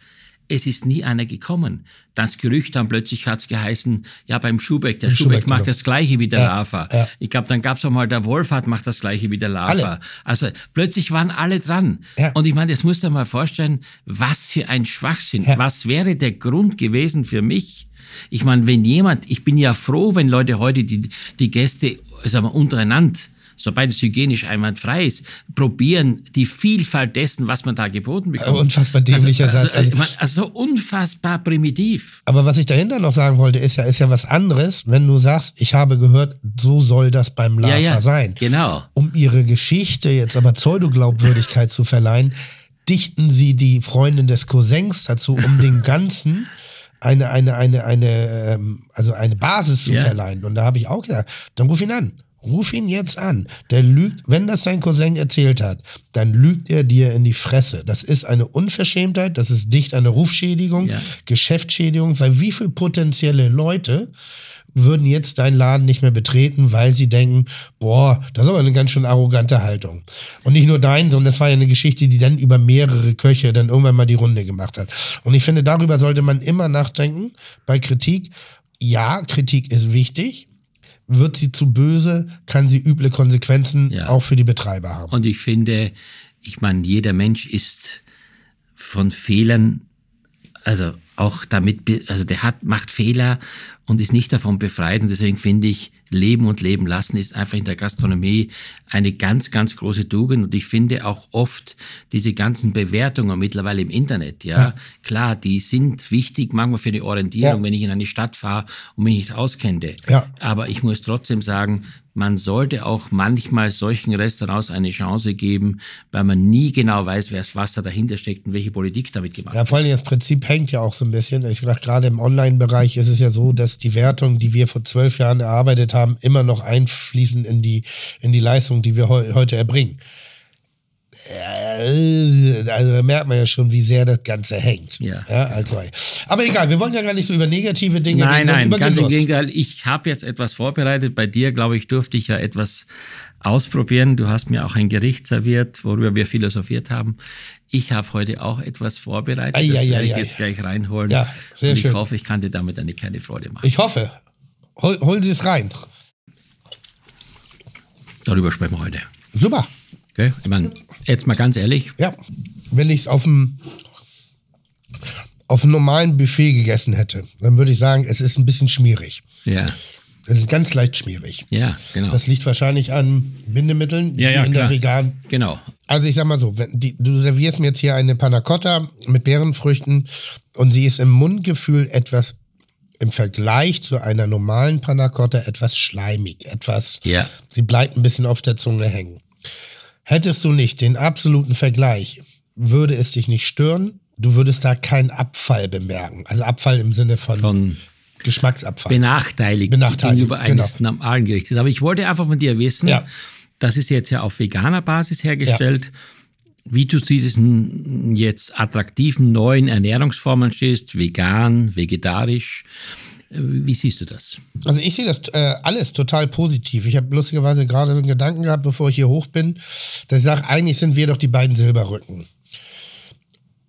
Es ist nie einer gekommen. Das Gerücht dann plötzlich hat's geheißen, ja beim Schubeck, der Schubeck, Schubeck, macht genau. das gleiche wie der Ja, Lava. ja. Ich glaube, dann gab's auch mal, der Wolfhard macht das gleiche wie der Lava. Alle. Also plötzlich waren alle dran. Ja. Und ich meine, das musst du dir mal vorstellen, was für ein Schwachsinn. Was wäre der Grund gewesen für mich? Ich meine, wenn jemand, ich bin ja froh, wenn Leute heute die, die Gäste, sagen wir, untereinander, sobald es hygienisch einwandfrei ist, probieren die Vielfalt dessen, was man da geboten bekommt. Aber unfassbar dämlicher also, Satz. Also, Also- also so unfassbar primitiv. Aber was ich dahinter noch sagen wollte, ist ja, ist ja was anderes, wenn du sagst, ich habe gehört, so soll das beim Lava ja, ja, sein. genau. Um ihre Geschichte jetzt aber Pseudoglaubwürdigkeit zu verleihen, dichten sie die Freundin des Cousins dazu, um den Ganzen eine, eine, eine, eine, ähm, also eine Basis zu Ja. verleihen. Und da habe ich auch gesagt, dann ruf ihn an. Ruf ihn jetzt an. Der lügt, wenn das sein Cousin erzählt hat, dann lügt er dir in die Fresse. Das ist eine Unverschämtheit, das ist dicht eine Rufschädigung, Ja. Geschäftsschädigung, weil wie viele potenzielle Leute würden jetzt deinen Laden nicht mehr betreten, weil sie denken, boah, das ist aber eine ganz schön arrogante Haltung. Und nicht nur dein, sondern das war ja eine Geschichte, die dann über mehrere Köche dann irgendwann mal die Runde gemacht hat. Und ich finde, darüber sollte man immer nachdenken bei Kritik. Ja, Kritik ist wichtig. Wird sie zu böse, kann sie üble Konsequenzen Ja. auch für die Betreiber haben. Und ich finde, ich meine, jeder Mensch ist von Fehlern, also auch damit, also der hat, macht Fehler und ist nicht davon befreit. Und deswegen finde ich, Leben und Leben lassen ist einfach in der Gastronomie eine ganz, ganz große Tugend. Und ich finde auch oft diese ganzen Bewertungen mittlerweile im Internet, ja, klar, die sind wichtig, manchmal für die Orientierung, Ja. wenn ich in eine Stadt fahre und mich nicht auskenne. Ja. Aber ich muss trotzdem sagen, man sollte auch manchmal solchen Restaurants eine Chance geben, weil man nie genau weiß, wer was da dahinter steckt und welche Politik damit gemacht Ja, wird. vor allem das Prinzip hängt ja auch so ein bisschen. Ich dachte, gerade im Online-Bereich ist es ja so, dass die Wertungen, die wir vor zwölf Jahren erarbeitet haben, immer noch einfließen in die, in die Leistung, die wir heu heute erbringen. Äh, Also da merkt man ja schon, wie sehr das Ganze hängt. Ja. also, aber egal, wir wollen ja gar nicht so über negative Dinge Nein, reden, nein, über ganz im Genuss. Gegenteil. Ich habe jetzt etwas vorbereitet. Bei dir, glaube ich, durfte ich ja etwas ausprobieren. Du hast mir auch ein Gericht serviert, worüber wir philosophiert haben. Ich habe heute auch etwas vorbereitet. Ei, das ei, werde ei, ich jetzt gleich reinholen. Ja, sehr Und ich schön. hoffe, ich kann dir damit eine kleine Freude machen. Ich hoffe. Hol, holen Sie es rein. Darüber sprechen wir heute. Super. Okay? Ich meine, jetzt mal ganz ehrlich, Ja, wenn ich es auf dem auf einem normalen Buffet gegessen hätte, dann würde ich sagen, es ist ein bisschen schmierig. ja, Es ist ganz leicht schmierig. ja, genau. Das liegt wahrscheinlich an Bindemitteln, Ja, die ja, in der klar. vegan. genau. Also ich sag mal so, wenn die, du servierst mir jetzt hier eine Panna Cotta mit Beerenfrüchten und sie ist im Mundgefühl etwas im Vergleich zu einer normalen Panna Cotta etwas schleimig, etwas, Ja. sie bleibt ein bisschen auf der Zunge hängen. Hättest du nicht den absoluten Vergleich, würde es dich nicht stören, du würdest da keinen Abfall bemerken. Also Abfall im Sinne von, Von Geschmacksabfall. benachteiligt, Benachteiligt, gegenüber eines normalen Gerichtes. Aber ich wollte einfach von dir wissen, Ja. das ist jetzt ja auf veganer Basis hergestellt. Wie du zu diesen jetzt attraktiven neuen Ernährungsformen stehst, vegan, vegetarisch, äh, wie siehst du das? Also ich sehe das äh, alles total positiv. Ich habe lustigerweise gerade so einen Gedanken gehabt, bevor ich hier hoch bin, dass ich sage, eigentlich sind wir doch die beiden Silberrücken.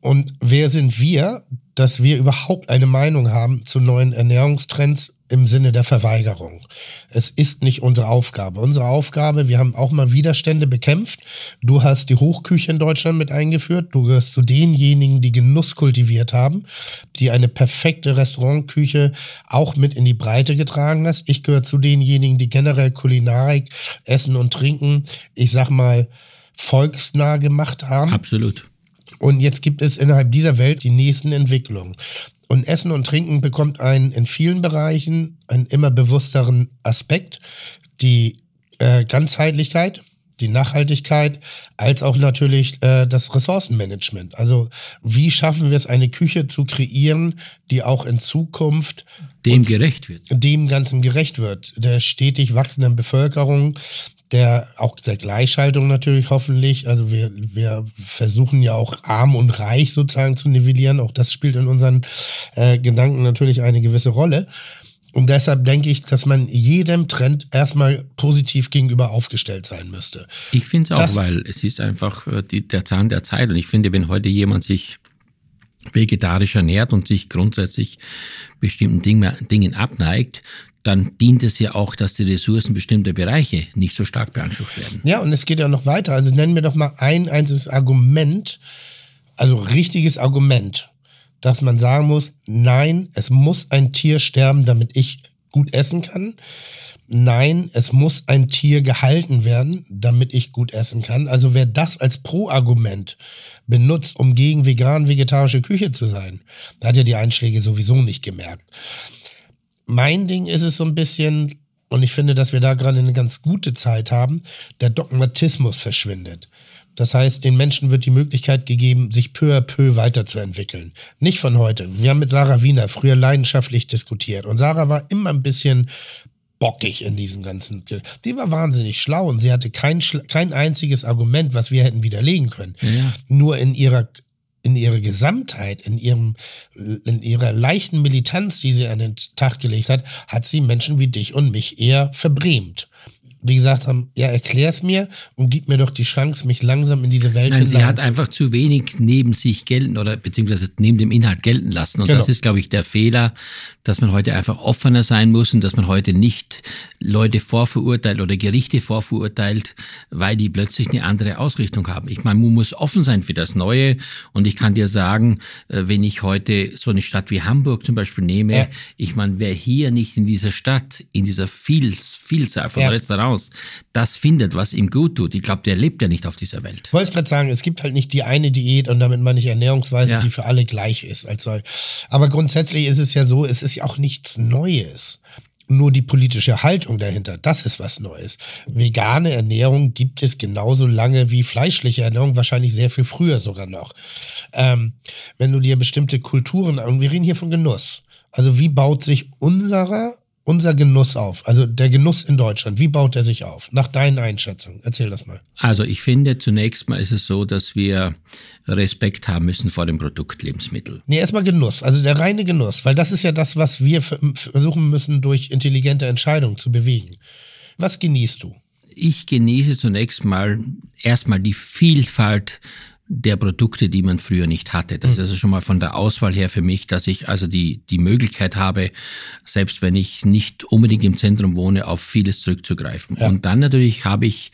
Und wer sind wir, dass wir überhaupt eine Meinung haben zu neuen Ernährungstrends im Sinne der Verweigerung? Es ist nicht unsere Aufgabe. Unsere Aufgabe, wir haben auch mal Widerstände bekämpft. Du hast die Hochküche in Deutschland mit eingeführt. Du gehörst zu denjenigen, die Genuss kultiviert haben, die eine perfekte Restaurantküche auch mit in die Breite getragen hast. Ich gehöre zu denjenigen, die generell Kulinarik, Essen und Trinken, ich sag mal, volksnah gemacht haben. Absolut. Und jetzt gibt es innerhalb dieser Welt die nächsten Entwicklungen. Und Essen und Trinken bekommt einen in vielen Bereichen einen immer bewussteren Aspekt. Die äh, Ganzheitlichkeit, die Nachhaltigkeit, als auch natürlich äh, das Ressourcenmanagement. Also wie schaffen wir es, eine Küche zu kreieren, die auch in Zukunft Dem gerecht wird. dem Ganzen gerecht wird, der stetig wachsenden Bevölkerung, der auch der Gleichschaltung natürlich hoffentlich. Also wir, wir versuchen ja auch arm und reich sozusagen zu nivellieren. Auch das spielt in unseren äh, Gedanken natürlich eine gewisse Rolle. Und deshalb denke ich, dass man jedem Trend erstmal positiv gegenüber aufgestellt sein müsste. Ich finde es auch, weil es ist einfach äh, die, der Zahn der Zeit. Und ich finde, wenn heute jemand sich vegetarisch ernährt und sich grundsätzlich bestimmten Dinge, Dingen abneigt, dann dient es ja auch, dass die Ressourcen bestimmter Bereiche nicht so stark beansprucht werden. Ja, und es geht ja noch weiter. Also nennen wir doch mal ein einziges Argument, also richtiges Argument, dass man sagen muss, nein, es muss ein Tier sterben, damit ich gut essen kann. Nein, es muss ein Tier gehalten werden, damit ich gut essen kann. Also wer das als Pro-Argument benutzt, um gegen vegan-vegetarische Küche zu sein, der hat ja die Einschläge sowieso nicht gemerkt. Mein Ding ist es so ein bisschen, und ich finde, dass wir da gerade eine ganz gute Zeit haben, der Dogmatismus verschwindet. Das heißt, den Menschen wird die Möglichkeit gegeben, sich peu à peu weiterzuentwickeln. Nicht von heute. Wir haben mit Sarah Wiener früher leidenschaftlich diskutiert und Sarah war immer ein bisschen bockig in diesem ganzen. Die war wahnsinnig schlau und sie hatte kein, kein einziges Argument, was wir hätten widerlegen können. Ja. Nur in ihrer in ihrer Gesamtheit, in ihrem, in ihrer leichten Militanz, die sie an den Tag gelegt hat, hat sie Menschen wie dich und mich eher verbrämt. Die gesagt haben, ja, erklär's mir und gib mir doch die Chance, mich langsam in diese Welt Nein, sie hat einfach zu wenig neben sich gelten oder beziehungsweise neben dem Inhalt gelten lassen. Und Genau. das ist, glaube ich, der Fehler, dass man heute einfach offener sein muss und dass man heute nicht Leute vorverurteilt oder Gerichte vorverurteilt, weil die plötzlich eine andere Ausrichtung haben. Ich meine, man muss offen sein für das Neue. Und ich kann dir sagen, äh, wenn ich heute so eine Stadt wie Hamburg zum Beispiel nehme, Ja. ich meine, wer hier nicht in dieser Stadt, in dieser Viel Vielzahl von Ja. Restaurants das findet, was ihm gut tut, ich glaube, der lebt ja nicht auf dieser Welt. Ich wollte gerade sagen, es gibt halt nicht die eine Diät und damit meine ich Ernährungsweise, Ja. die für alle gleich ist. Als soll. Aber grundsätzlich ist es ja so, es ist ja auch nichts Neues. Nur die politische Haltung dahinter, das ist was Neues. Vegane Ernährung gibt es genauso lange wie fleischliche Ernährung, wahrscheinlich sehr viel früher sogar noch. Ähm, wenn du dir bestimmte Kulturen, und wir reden hier von Genuss. Also wie baut sich unserer, unser Genuss auf? Also der Genuss in Deutschland, wie baut er sich auf? Nach deinen Einschätzungen. Erzähl das mal. Also ich finde, zunächst mal ist es so, dass wir Respekt haben müssen vor dem Produkt Lebensmittel. Nee, erstmal Genuss, also der reine Genuss, weil das ist ja das, was wir versuchen müssen, durch intelligente Entscheidungen zu bewegen. Was genießt du? Ich genieße zunächst mal erstmal die Vielfalt der Produkte, die man früher nicht hatte. Das ist also schon mal von der Auswahl her für mich, dass ich also die, die Möglichkeit habe, selbst wenn ich nicht unbedingt im Zentrum wohne, auf vieles zurückzugreifen. Und dann natürlich habe ich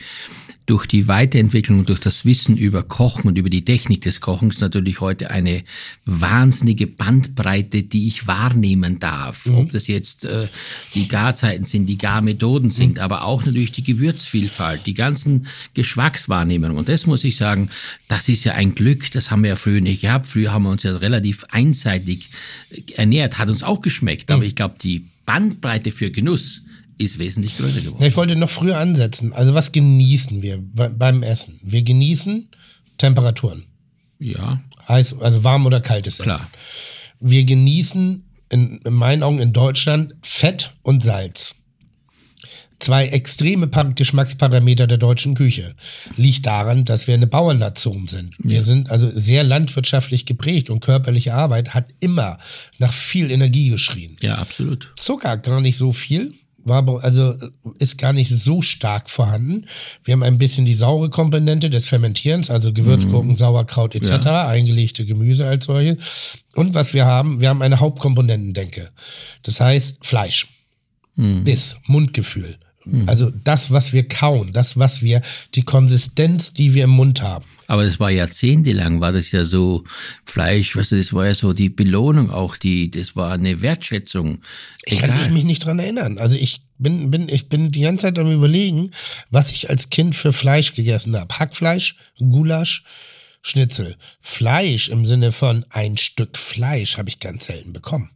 durch die Weiterentwicklung, durch das Wissen über Kochen und über die Technik des Kochens natürlich heute eine wahnsinnige Bandbreite, die ich wahrnehmen darf. Mhm. Ob das jetzt äh, die Garzeiten sind, die Garmethoden sind, mhm. aber auch natürlich die Gewürzvielfalt, die ganzen Geschmackswahrnehmungen. Und das muss ich sagen, das ist ja ein Glück, das haben wir ja früher nicht gehabt. Früher haben wir uns ja relativ einseitig ernährt, hat uns auch geschmeckt, mhm. aber ich glaube, die Bandbreite für Genuss ist wesentlich größer geworden. Ich wollte noch früher ansetzen. Also was genießen wir beim Essen? Wir genießen Temperaturen. Ja. Heiß, also warm oder kaltes Essen. Klar. Wir genießen in, in meinen Augen in Deutschland Fett und Salz. Zwei extreme Geschmacksparameter der deutschen Küche. Liegt daran, dass wir eine Bauernnation sind. Wir ja. sind also sehr landwirtschaftlich geprägt und körperliche Arbeit hat immer nach viel Energie geschrien. Ja, absolut. Zucker gar nicht so viel war also ist gar nicht so stark vorhanden. Wir haben ein bisschen die saure Komponente des Fermentierens, also Gewürzgurken, mhm. Sauerkraut etc., ja. eingelegte Gemüse als solche. Und was wir haben, wir haben eine Hauptkomponentendenke. Das heißt Fleisch, mhm. Biss, Mundgefühl. Mhm. Also das, was wir kauen, das, was wir, die Konsistenz, die wir im Mund haben. Aber das war jahrzehntelang, war das ja so Fleisch, weißt du, das war ja so die Belohnung auch, die, das war eine Wertschätzung. Ich kann ich mich nicht dran erinnern. Also ich bin, bin, ich bin die ganze Zeit am überlegen, was ich als Kind für Fleisch gegessen habe. Hackfleisch, Gulasch, Schnitzel. Fleisch im Sinne von ein Stück Fleisch habe ich ganz selten bekommen.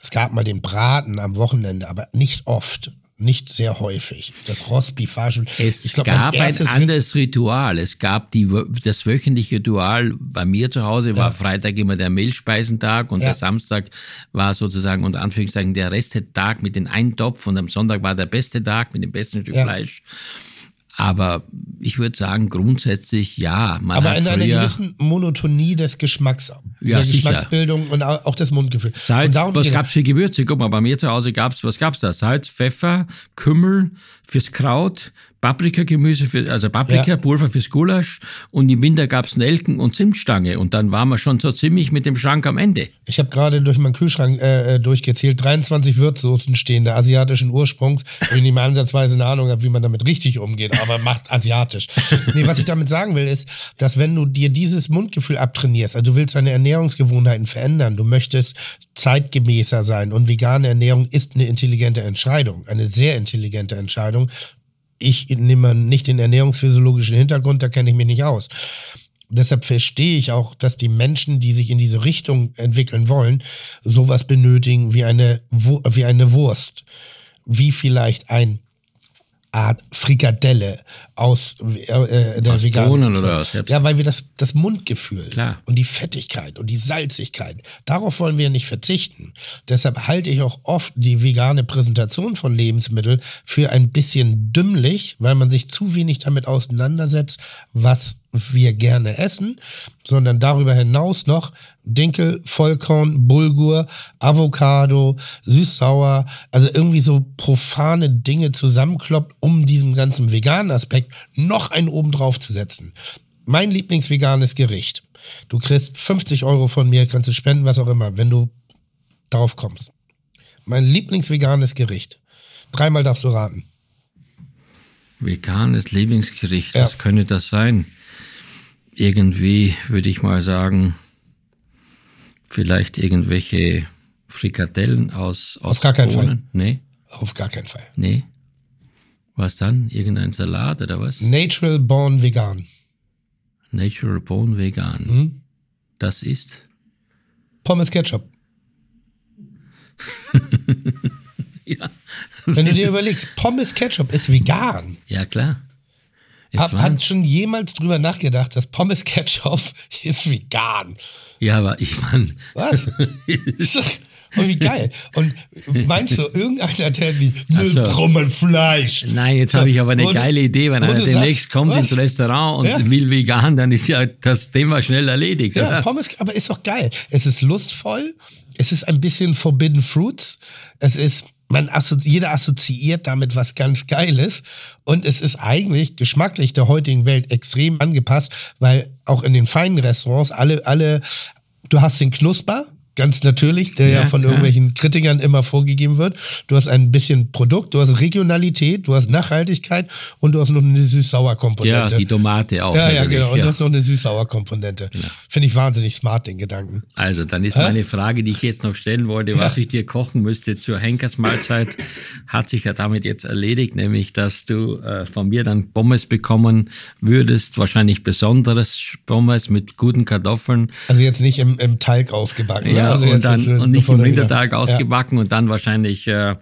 Es gab mal den Braten am Wochenende, aber nicht oft nicht sehr häufig. Das Rostbifage. Es glaub, gab ein anderes Ritual. Es gab die, das wöchentliche Ritual bei mir zu Hause war ja. Freitag immer der Mehlspeisentag und ja. der Samstag war sozusagen unter Anführungszeichen der Restetag mit den Eintopf und am Sonntag war der beste Tag mit dem besten Stück ja. Fleisch. Aber ich würde sagen, grundsätzlich ja. Man Aber in einer gewissen Monotonie des Geschmacks, ja, der sicher. Geschmacksbildung und auch des Mundgefühls. Salz, was gab's für Gewürze? Guck mal, bei mir zu Hause gab's, was gab's da? Salz, Pfeffer, Kümmel fürs Kraut, Paprikagemüse, für, also Paprikapulver ja. fürs Gulasch und im Winter gab's Nelken und Zimtstange und dann waren wir schon so ziemlich mit dem Schrank am Ende. Ich habe gerade durch meinen Kühlschrank äh, äh durchgezählt, 23 Würzsoßen stehen der asiatischen Ursprungs, wo ich nicht mal ansatzweise eine Ahnung habe, wie man damit richtig umgeht, aber macht asiatisch. nee, was ich damit sagen will, ist, dass wenn du dir dieses Mundgefühl abtrainierst, also du willst deine Ernährungsgewohnheiten verändern, du möchtest zeitgemäßer sein und vegane Ernährung ist eine intelligente Entscheidung, eine sehr intelligente Entscheidung ich nehme nicht den ernährungsphysiologischen Hintergrund, da kenne ich mich nicht aus. Deshalb verstehe ich auch, dass die Menschen, die sich in diese Richtung entwickeln wollen, sowas benötigen wie eine, wie eine Wurst, wie vielleicht ein Art Frikadelle aus äh, der aus veganen oder aus Ja, weil wir das, das Mundgefühl Klar. und die Fettigkeit und die Salzigkeit, darauf wollen wir nicht verzichten. Deshalb halte ich auch oft die vegane Präsentation von Lebensmitteln für ein bisschen dümmlich, weil man sich zu wenig damit auseinandersetzt, was wir gerne essen, sondern darüber hinaus noch Dinkel, Vollkorn, Bulgur, Avocado, süß-sauer, also irgendwie so profane Dinge zusammenkloppt, um diesem ganzen veganen Aspekt noch einen oben drauf zu setzen. Mein Lieblingsveganes Gericht. Du kriegst 50 Euro von mir, kannst du spenden, was auch immer, wenn du darauf kommst. Mein Lieblingsveganes Gericht. Dreimal darfst du raten. Veganes Lieblingsgericht, ja. was könnte das sein? Irgendwie, würde ich mal sagen, vielleicht irgendwelche Frikadellen aus, aus Auf gar keinen Fall. Nee. Auf gar keinen Fall. Nee. Was dann? Irgendein Salat oder was? Natural Born Vegan. Natural Born Vegan. Mhm. Das ist? Pommes Ketchup. ja. Wenn du dir überlegst, Pommes Ketchup ist vegan. Ja, klar. Hab, hat schon jemals drüber nachgedacht, dass Pommes Ketchup ist vegan? Ja, aber ich meine. Was? Und wie geil. Und meinst du, irgendeiner, der wie, ne, so. Fleisch? Nein, jetzt so, habe ich aber eine geile Idee. Wenn einer demnächst kommt was? ins Restaurant und ja. will vegan, dann ist ja das Thema schnell erledigt. Ja, oder? Pommes, aber ist doch geil. Es ist lustvoll. Es ist ein bisschen Forbidden Fruits. Es ist man assozi jeder assoziiert damit was ganz Geiles und es ist eigentlich geschmacklich der heutigen Welt extrem angepasst, weil auch in den feinen Restaurants alle, alle, du hast den Knusper, ganz natürlich, der ja, Ja, von klar. irgendwelchen Kritikern immer vorgegeben wird. Du hast ein bisschen Produkt, du hast Regionalität, du hast Nachhaltigkeit und du hast noch eine Ja, süß-sauer-Komponente. die Tomate auch. ja, ja, genau. Und ja. du hast noch eine süß-sauer-Komponente. Finde ich wahnsinnig smart, den Gedanken. Also, dann ist meine Frage, die ich jetzt noch stellen wollte, was ich dir kochen müsste zur Henkersmahlzeit, hat sich ja damit jetzt erledigt, nämlich, dass du äh, von mir dann Pommes bekommen würdest, wahrscheinlich besonderes Pommes mit guten Kartoffeln. Also jetzt nicht im, im Teig ausgebacken. ne? Ja, also und, dann, und nicht im wieder- Rindertag Ja. ausgebacken und dann wahrscheinlich äh,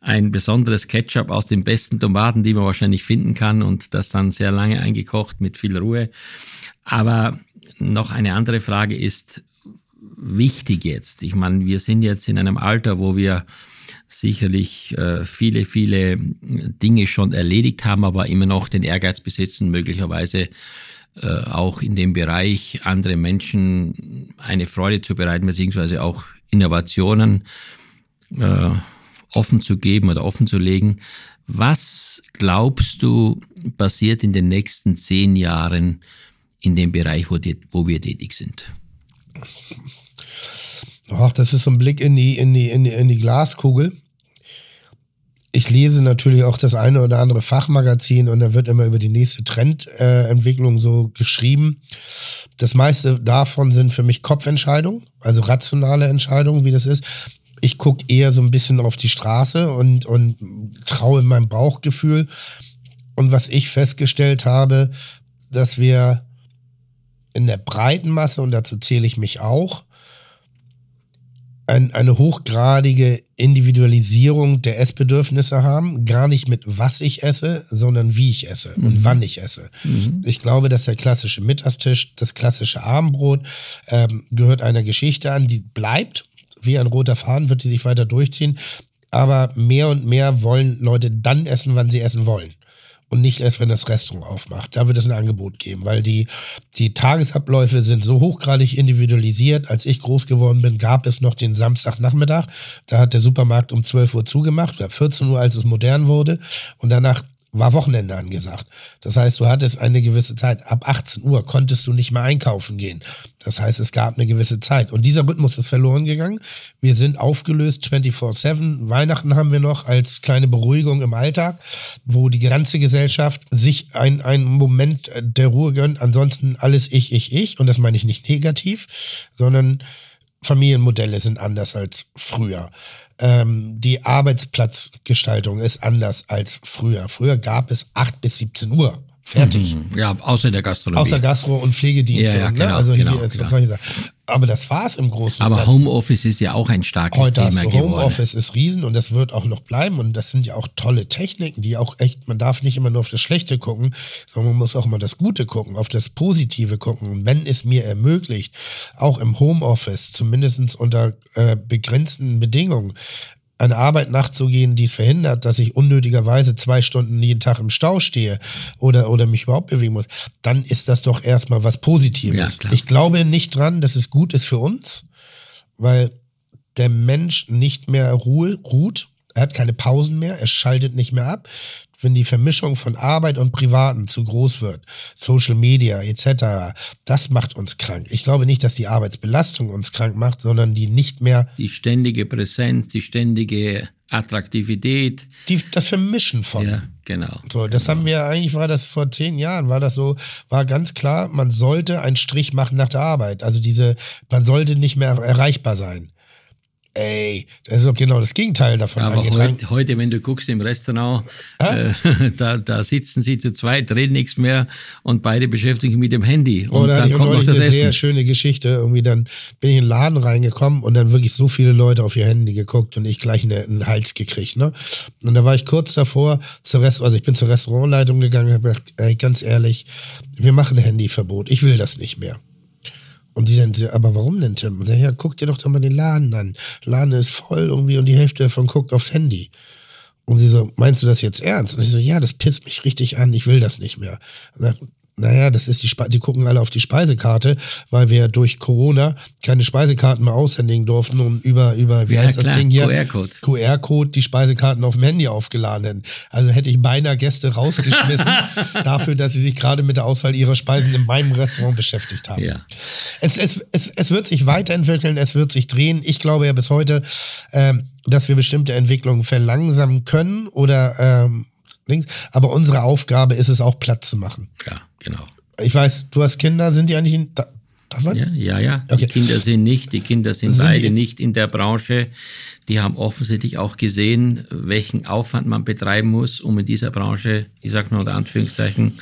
ein besonderes Ketchup aus den besten Tomaten, die man wahrscheinlich finden kann und das dann sehr lange eingekocht mit viel Ruhe. Aber noch eine andere Frage ist wichtig jetzt. Ich meine, wir sind jetzt in einem Alter, wo wir sicherlich äh, viele, viele Dinge schon erledigt haben, aber immer noch den Ehrgeiz besitzen, möglicherweise auch in dem Bereich andere Menschen eine Freude zu bereiten, beziehungsweise auch Innovationen äh, offen zu geben oder offen zu legen. Was glaubst du passiert in den nächsten zehn Jahren in dem Bereich, wo, die, wo wir tätig sind? Ach, das ist so ein Blick in die, in die, in die, in die Glaskugel. Ich lese natürlich auch das eine oder andere Fachmagazin und da wird immer über die nächste Trendentwicklung äh, so geschrieben. Das meiste davon sind für mich Kopfentscheidungen, also rationale Entscheidungen, wie das ist. Ich gucke eher so ein bisschen auf die Straße und, und traue meinem Bauchgefühl. Und was ich festgestellt habe, dass wir in der breiten Masse, und dazu zähle ich mich auch, ein, eine hochgradige Individualisierung der Essbedürfnisse haben. Gar nicht mit was ich esse, sondern wie ich esse und wann ich esse. Ich glaube, dass der klassische Mittagstisch, das klassische Abendbrot ähm, gehört einer Geschichte an, die bleibt. Wie ein roter Faden wird die sich weiter durchziehen. Aber mehr und mehr wollen Leute dann essen, wann sie essen wollen und nicht erst, wenn das Restaurant aufmacht. Da wird es ein Angebot geben, weil die, die Tagesabläufe sind so hochgradig individualisiert. Als ich groß geworden bin, gab es noch den Samstagnachmittag. Da hat der Supermarkt um 12 Uhr zugemacht, oder 14 Uhr, als es modern wurde. Und danach war Wochenende angesagt. Das heißt, du hattest eine gewisse Zeit. Ab 18 Uhr konntest du nicht mehr einkaufen gehen. Das heißt, es gab eine gewisse Zeit. Und dieser Rhythmus ist verloren gegangen. Wir sind aufgelöst 24-7. Weihnachten haben wir noch als kleine Beruhigung im Alltag, wo die ganze Gesellschaft sich ein- einen Moment der Ruhe gönnt. Ansonsten alles ich, ich, ich. Und das meine ich nicht negativ, sondern Familienmodelle sind anders als früher. Ähm, die Arbeitsplatzgestaltung ist anders als früher. Früher gab es 8 bis 17 Uhr. Fertig. Ja, außer der Gastronomie. Außer Gastro- und Pflegedienste. Ja, ja, ne? genau, also genau, hier ist genau. solche Sachen. Aber das war's im Großen und Aber Ganzen. Homeoffice ist ja auch ein starkes Heute Thema geworden. Homeoffice ist riesen und das wird auch noch bleiben und das sind ja auch tolle Techniken, die auch echt, man darf nicht immer nur auf das Schlechte gucken, sondern man muss auch immer das Gute gucken, auf das Positive gucken und wenn es mir ermöglicht, auch im Homeoffice, zumindest unter äh, begrenzten Bedingungen, eine Arbeit nachzugehen, die es verhindert, dass ich unnötigerweise zwei Stunden jeden Tag im Stau stehe oder, oder mich überhaupt bewegen muss, dann ist das doch erstmal was Positives. Ja, ich glaube nicht dran, dass es gut ist für uns, weil der Mensch nicht mehr Ruhe, ruht. Er hat keine Pausen mehr, er schaltet nicht mehr ab. Wenn die Vermischung von Arbeit und Privaten zu groß wird, Social Media etc., das macht uns krank. Ich glaube nicht, dass die Arbeitsbelastung uns krank macht, sondern die nicht mehr, Die ständige Präsenz, die ständige Attraktivität. die, das Vermischen von. Ja, genau. So, das haben wir eigentlich, war das vor zehn Jahren, war das so, war ganz klar, man sollte einen Strich machen nach der Arbeit. Also diese, man sollte nicht mehr erreichbar sein. Ey, das ist doch genau das Gegenteil davon Aber heute, heute, wenn du guckst im Restaurant, äh, da, da sitzen sie zu zweit, reden nichts mehr und beide beschäftigen sich mit dem Handy. Und Oder dann kommt noch das eine sehr Essen. schöne Geschichte. Irgendwie dann bin ich in den Laden reingekommen und dann wirklich so viele Leute auf ihr Handy geguckt und ich gleich eine, einen Hals gekriegt. Ne? Und da war ich kurz davor zur Rest, also ich bin zur Restaurantleitung gegangen und habe gesagt, ey, ganz ehrlich, wir machen ein Handyverbot. Ich will das nicht mehr. Und die dann, aber warum denn, Tim? Und sag, ja, guck dir doch doch mal den Laden an. Laden ist voll irgendwie und die Hälfte davon guckt aufs Handy. Und sie so, meinst du das jetzt ernst? Und ich so, ja, das pisst mich richtig an, ich will das nicht mehr. Und sag, naja, das ist die, Spe die gucken alle auf die Speisekarte, weil wir durch Corona keine Speisekarten mehr aushändigen durften und über, über wie Ja, heißt das klar, Ding hier? QR-Code. QR-Code die Speisekarten auf dem Handy aufgeladen hätten. Also hätte ich beinahe Gäste rausgeschmissen dafür, dass sie sich gerade mit der Auswahl ihrer Speisen in meinem Restaurant beschäftigt haben. Ja. Es, es, es, es wird sich weiterentwickeln, es wird sich drehen. Ich glaube ja bis heute, ähm, dass wir bestimmte Entwicklungen verlangsamen können oder ähm. Aber unsere Aufgabe ist es auch Platz zu machen. Ja, genau. Ich weiß, du hast Kinder, sind die eigentlich in. Da, darf man? Ja, ja, ja. Okay. Die Kinder sind nicht, die Kinder sind, Sind beide die- nicht in der Branche. Die haben offensichtlich auch gesehen, welchen Aufwand man betreiben muss, um in dieser Branche, ich sag nur unter Anführungszeichen,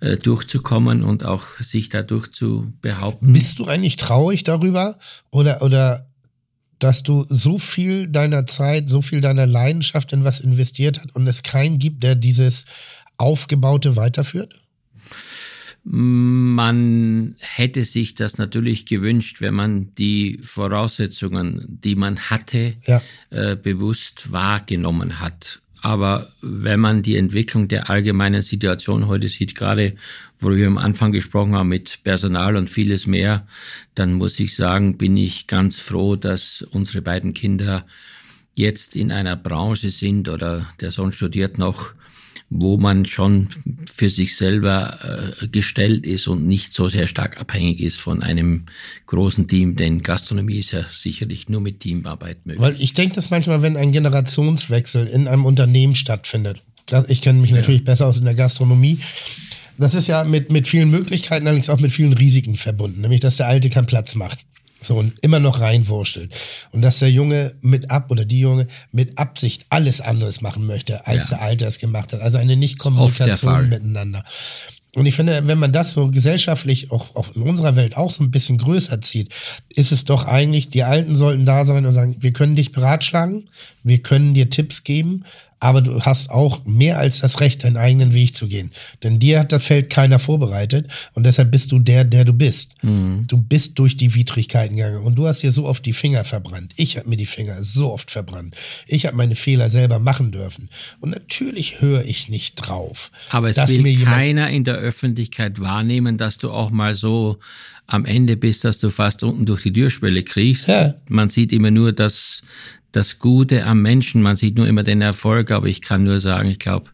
äh, durchzukommen und auch sich dadurch zu behaupten. Bist du eigentlich traurig darüber? Oder, oder dass du so viel deiner Zeit, so viel deiner Leidenschaft in was investiert hat und es keinen gibt, der dieses Aufgebaute weiterführt? Man hätte sich das natürlich gewünscht, wenn man die Voraussetzungen, die man hatte, Ja. äh, bewusst wahrgenommen hat. Aber wenn man die Entwicklung der allgemeinen Situation heute sieht, gerade wo wir am Anfang gesprochen haben mit Personal und vieles mehr, dann muss ich sagen, bin ich ganz froh, dass unsere beiden Kinder jetzt in einer Branche sind oder der Sohn studiert noch, wo man schon für sich selber äh, gestellt ist und nicht so sehr stark abhängig ist von einem großen Team, denn Gastronomie ist ja sicherlich nur mit Teamarbeit möglich. Weil ich denke, dass manchmal, wenn ein Generationswechsel in einem Unternehmen stattfindet, ich kenne mich natürlich besser aus in der Gastronomie, das ist ja mit, mit vielen Möglichkeiten, allerdings auch mit vielen Risiken verbunden, nämlich dass der Alte keinen Platz macht. So und immer noch reinwurschtelt. Und dass der Junge mit ab oder die Junge mit Absicht alles anderes machen möchte, als Ja. der Alte es gemacht hat. Also eine. Nicht-Kommunikation miteinander. Und ich finde, wenn man das so gesellschaftlich auch, auch in unserer Welt auch so ein bisschen größer zieht, ist es doch eigentlich, die Alten sollten da sein und sagen, wir können dich beratschlagen, wir können dir Tipps geben, aber du hast auch mehr als das Recht, deinen eigenen Weg zu gehen. Denn dir hat das Feld keiner vorbereitet und deshalb bist du der, der du bist. Du bist durch die Widrigkeiten gegangen und du hast dir so oft die Finger verbrannt. Ich habe mir die Finger so oft verbrannt. Ich habe meine Fehler selber machen dürfen. Und natürlich höre ich nicht drauf. Aber es dass will keiner in der Öffentlichkeit wahrnehmen, dass du auch mal so am Ende bist, dass du fast unten durch die Türschwelle kriegst. Ja. Man sieht immer nur das, das Gute am Menschen, man sieht nur immer den Erfolg, aber ich kann nur sagen, ich glaube,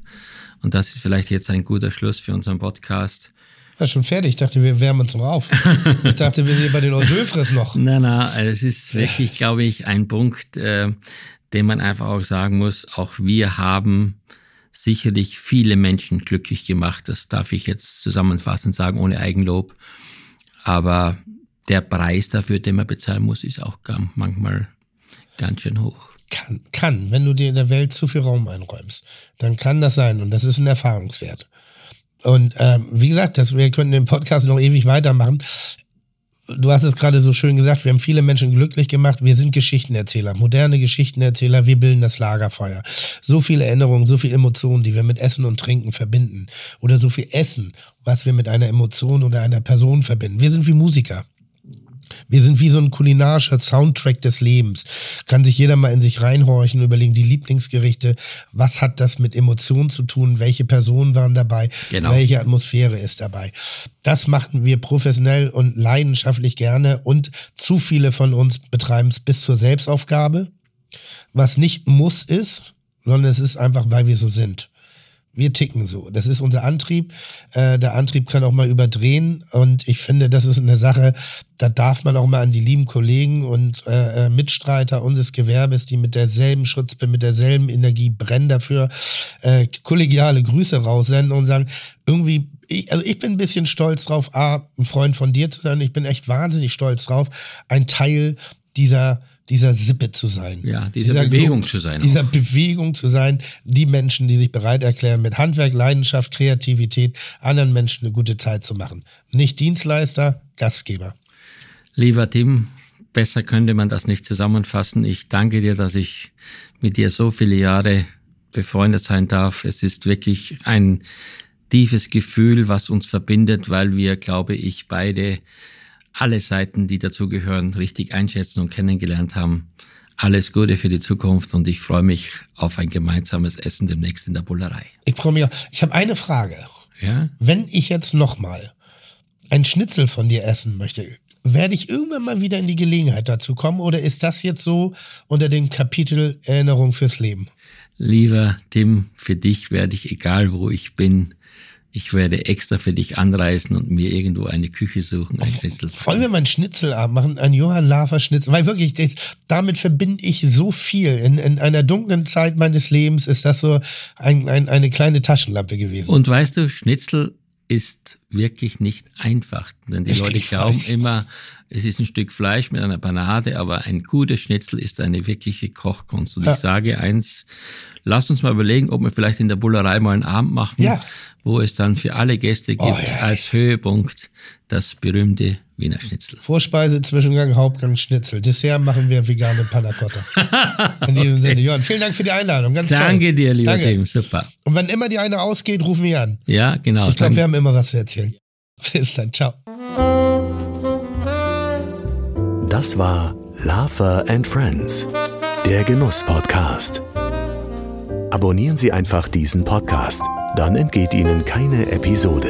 und das ist vielleicht jetzt ein guter Schluss für unseren Podcast. War schon fertig. Ich dachte, wir wärmen uns noch auf. ich dachte, wir sind hier bei den Hors d'oeuvres noch. Na, na, es ist wirklich, glaube ich, ein Punkt, äh, den man einfach auch sagen muss. Auch wir haben sicherlich viele Menschen glücklich gemacht. Das darf ich jetzt zusammenfassend sagen, ohne Eigenlob. Aber der Preis dafür, den man bezahlen muss, ist auch manchmal ganz schön hoch. Kann, kann, wenn du dir in der Welt zu viel Raum einräumst, dann kann das sein und das ist ein Erfahrungswert. Und ähm, wie gesagt, das, wir können den Podcast noch ewig weitermachen. Du hast es gerade so schön gesagt, wir haben viele Menschen glücklich gemacht. Wir sind Geschichtenerzähler, moderne Geschichtenerzähler. Wir bilden das Lagerfeuer. So viele Erinnerungen, so viele Emotionen, die wir mit Essen und Trinken verbinden. Oder so viel Essen, was wir mit einer Emotion oder einer Person verbinden. Wir sind wie Musiker. Wir sind wie so ein kulinarischer Soundtrack des Lebens. Kann sich jeder mal in sich reinhorchen und überlegen, die Lieblingsgerichte, was hat das mit Emotionen zu tun, welche Personen waren dabei, Genau. welche Atmosphäre ist dabei. Das machen wir professionell und leidenschaftlich gerne und zu viele von uns betreiben es bis zur Selbstaufgabe, was nicht muss ist, sondern es ist einfach, weil wir so sind. Wir ticken so. Das ist unser Antrieb. Äh, der Antrieb kann auch mal überdrehen. Und ich finde, das ist eine Sache, da darf man auch mal an die lieben Kollegen und äh, äh, Mitstreiter unseres Gewerbes, die mit derselben Schutzpe, mit derselben Energie brennen dafür, äh, kollegiale Grüße raussenden und sagen, irgendwie, ich, also ich bin ein bisschen stolz drauf, A, ein Freund von dir zu sein. Ich bin echt wahnsinnig stolz drauf, ein Teil dieser dieser Sippe zu sein. Ja, dieser Bewegung zu sein Dieser Bewegung zu sein, die Menschen, die sich bereit erklären, mit Handwerk, Leidenschaft, Kreativität, anderen Menschen eine gute Zeit zu machen. Nicht Dienstleister, Gastgeber. Lieber Tim, besser könnte man das nicht zusammenfassen. Ich danke dir, dass ich mit dir so viele Jahre befreundet sein darf. Es ist wirklich ein tiefes Gefühl, was uns verbindet, weil wir, glaube ich, beide alle Seiten, die dazugehören, richtig einschätzen und kennengelernt haben. Alles Gute für die Zukunft und ich freue mich auf ein gemeinsames Essen demnächst in der Bullerei. Ich freue mich. Ich habe eine Frage. Ja? Wenn ich jetzt nochmal ein Schnitzel von dir essen möchte, werde ich irgendwann mal wieder in die Gelegenheit dazu kommen oder ist das jetzt so unter dem Kapitel Erinnerung fürs Leben? Lieber Tim, für dich werde ich, egal wo ich bin, ich werde extra für dich anreisen und mir irgendwo eine Küche suchen, ein Schnitzel. Wollen wir mal einen Schnitzelabend machen, einen Johann Lafer Schnitzel? Weil wirklich, das, damit verbinde ich so viel. In, in einer dunklen Zeit meines Lebens ist das so ein, ein, eine kleine Taschenlampe gewesen. Und weißt du, Schnitzel ist wirklich nicht einfach. Denn die Ich- Leute glauben weiß. immer, es ist ein Stück Fleisch mit einer Panade, aber ein gutes Schnitzel ist eine wirkliche Kochkunst. Und Ja. ich sage eins, lasst uns mal überlegen, ob wir vielleicht in der Bullerei mal einen Abend machen, Ja. wo es dann für alle Gäste gibt, Oh, ja. als Höhepunkt das berühmte Wiener Schnitzel. Vorspeise, Zwischengang, Hauptgang, Schnitzel. Dessert machen wir vegane Panna Cotta. In diesem Sinne, Johann, vielen Dank für die Einladung. Ganz Danke toll. dir, lieber Danke. Tim, super. Und wenn immer die eine ausgeht, ruf mich an. Ja, genau. Ich glaube, wir haben immer was zu erzählen. Bis dann, ciao. Das war Laffer and Friends, der Genuss-Podcast. Abonnieren Sie einfach diesen Podcast, dann entgeht Ihnen keine Episode.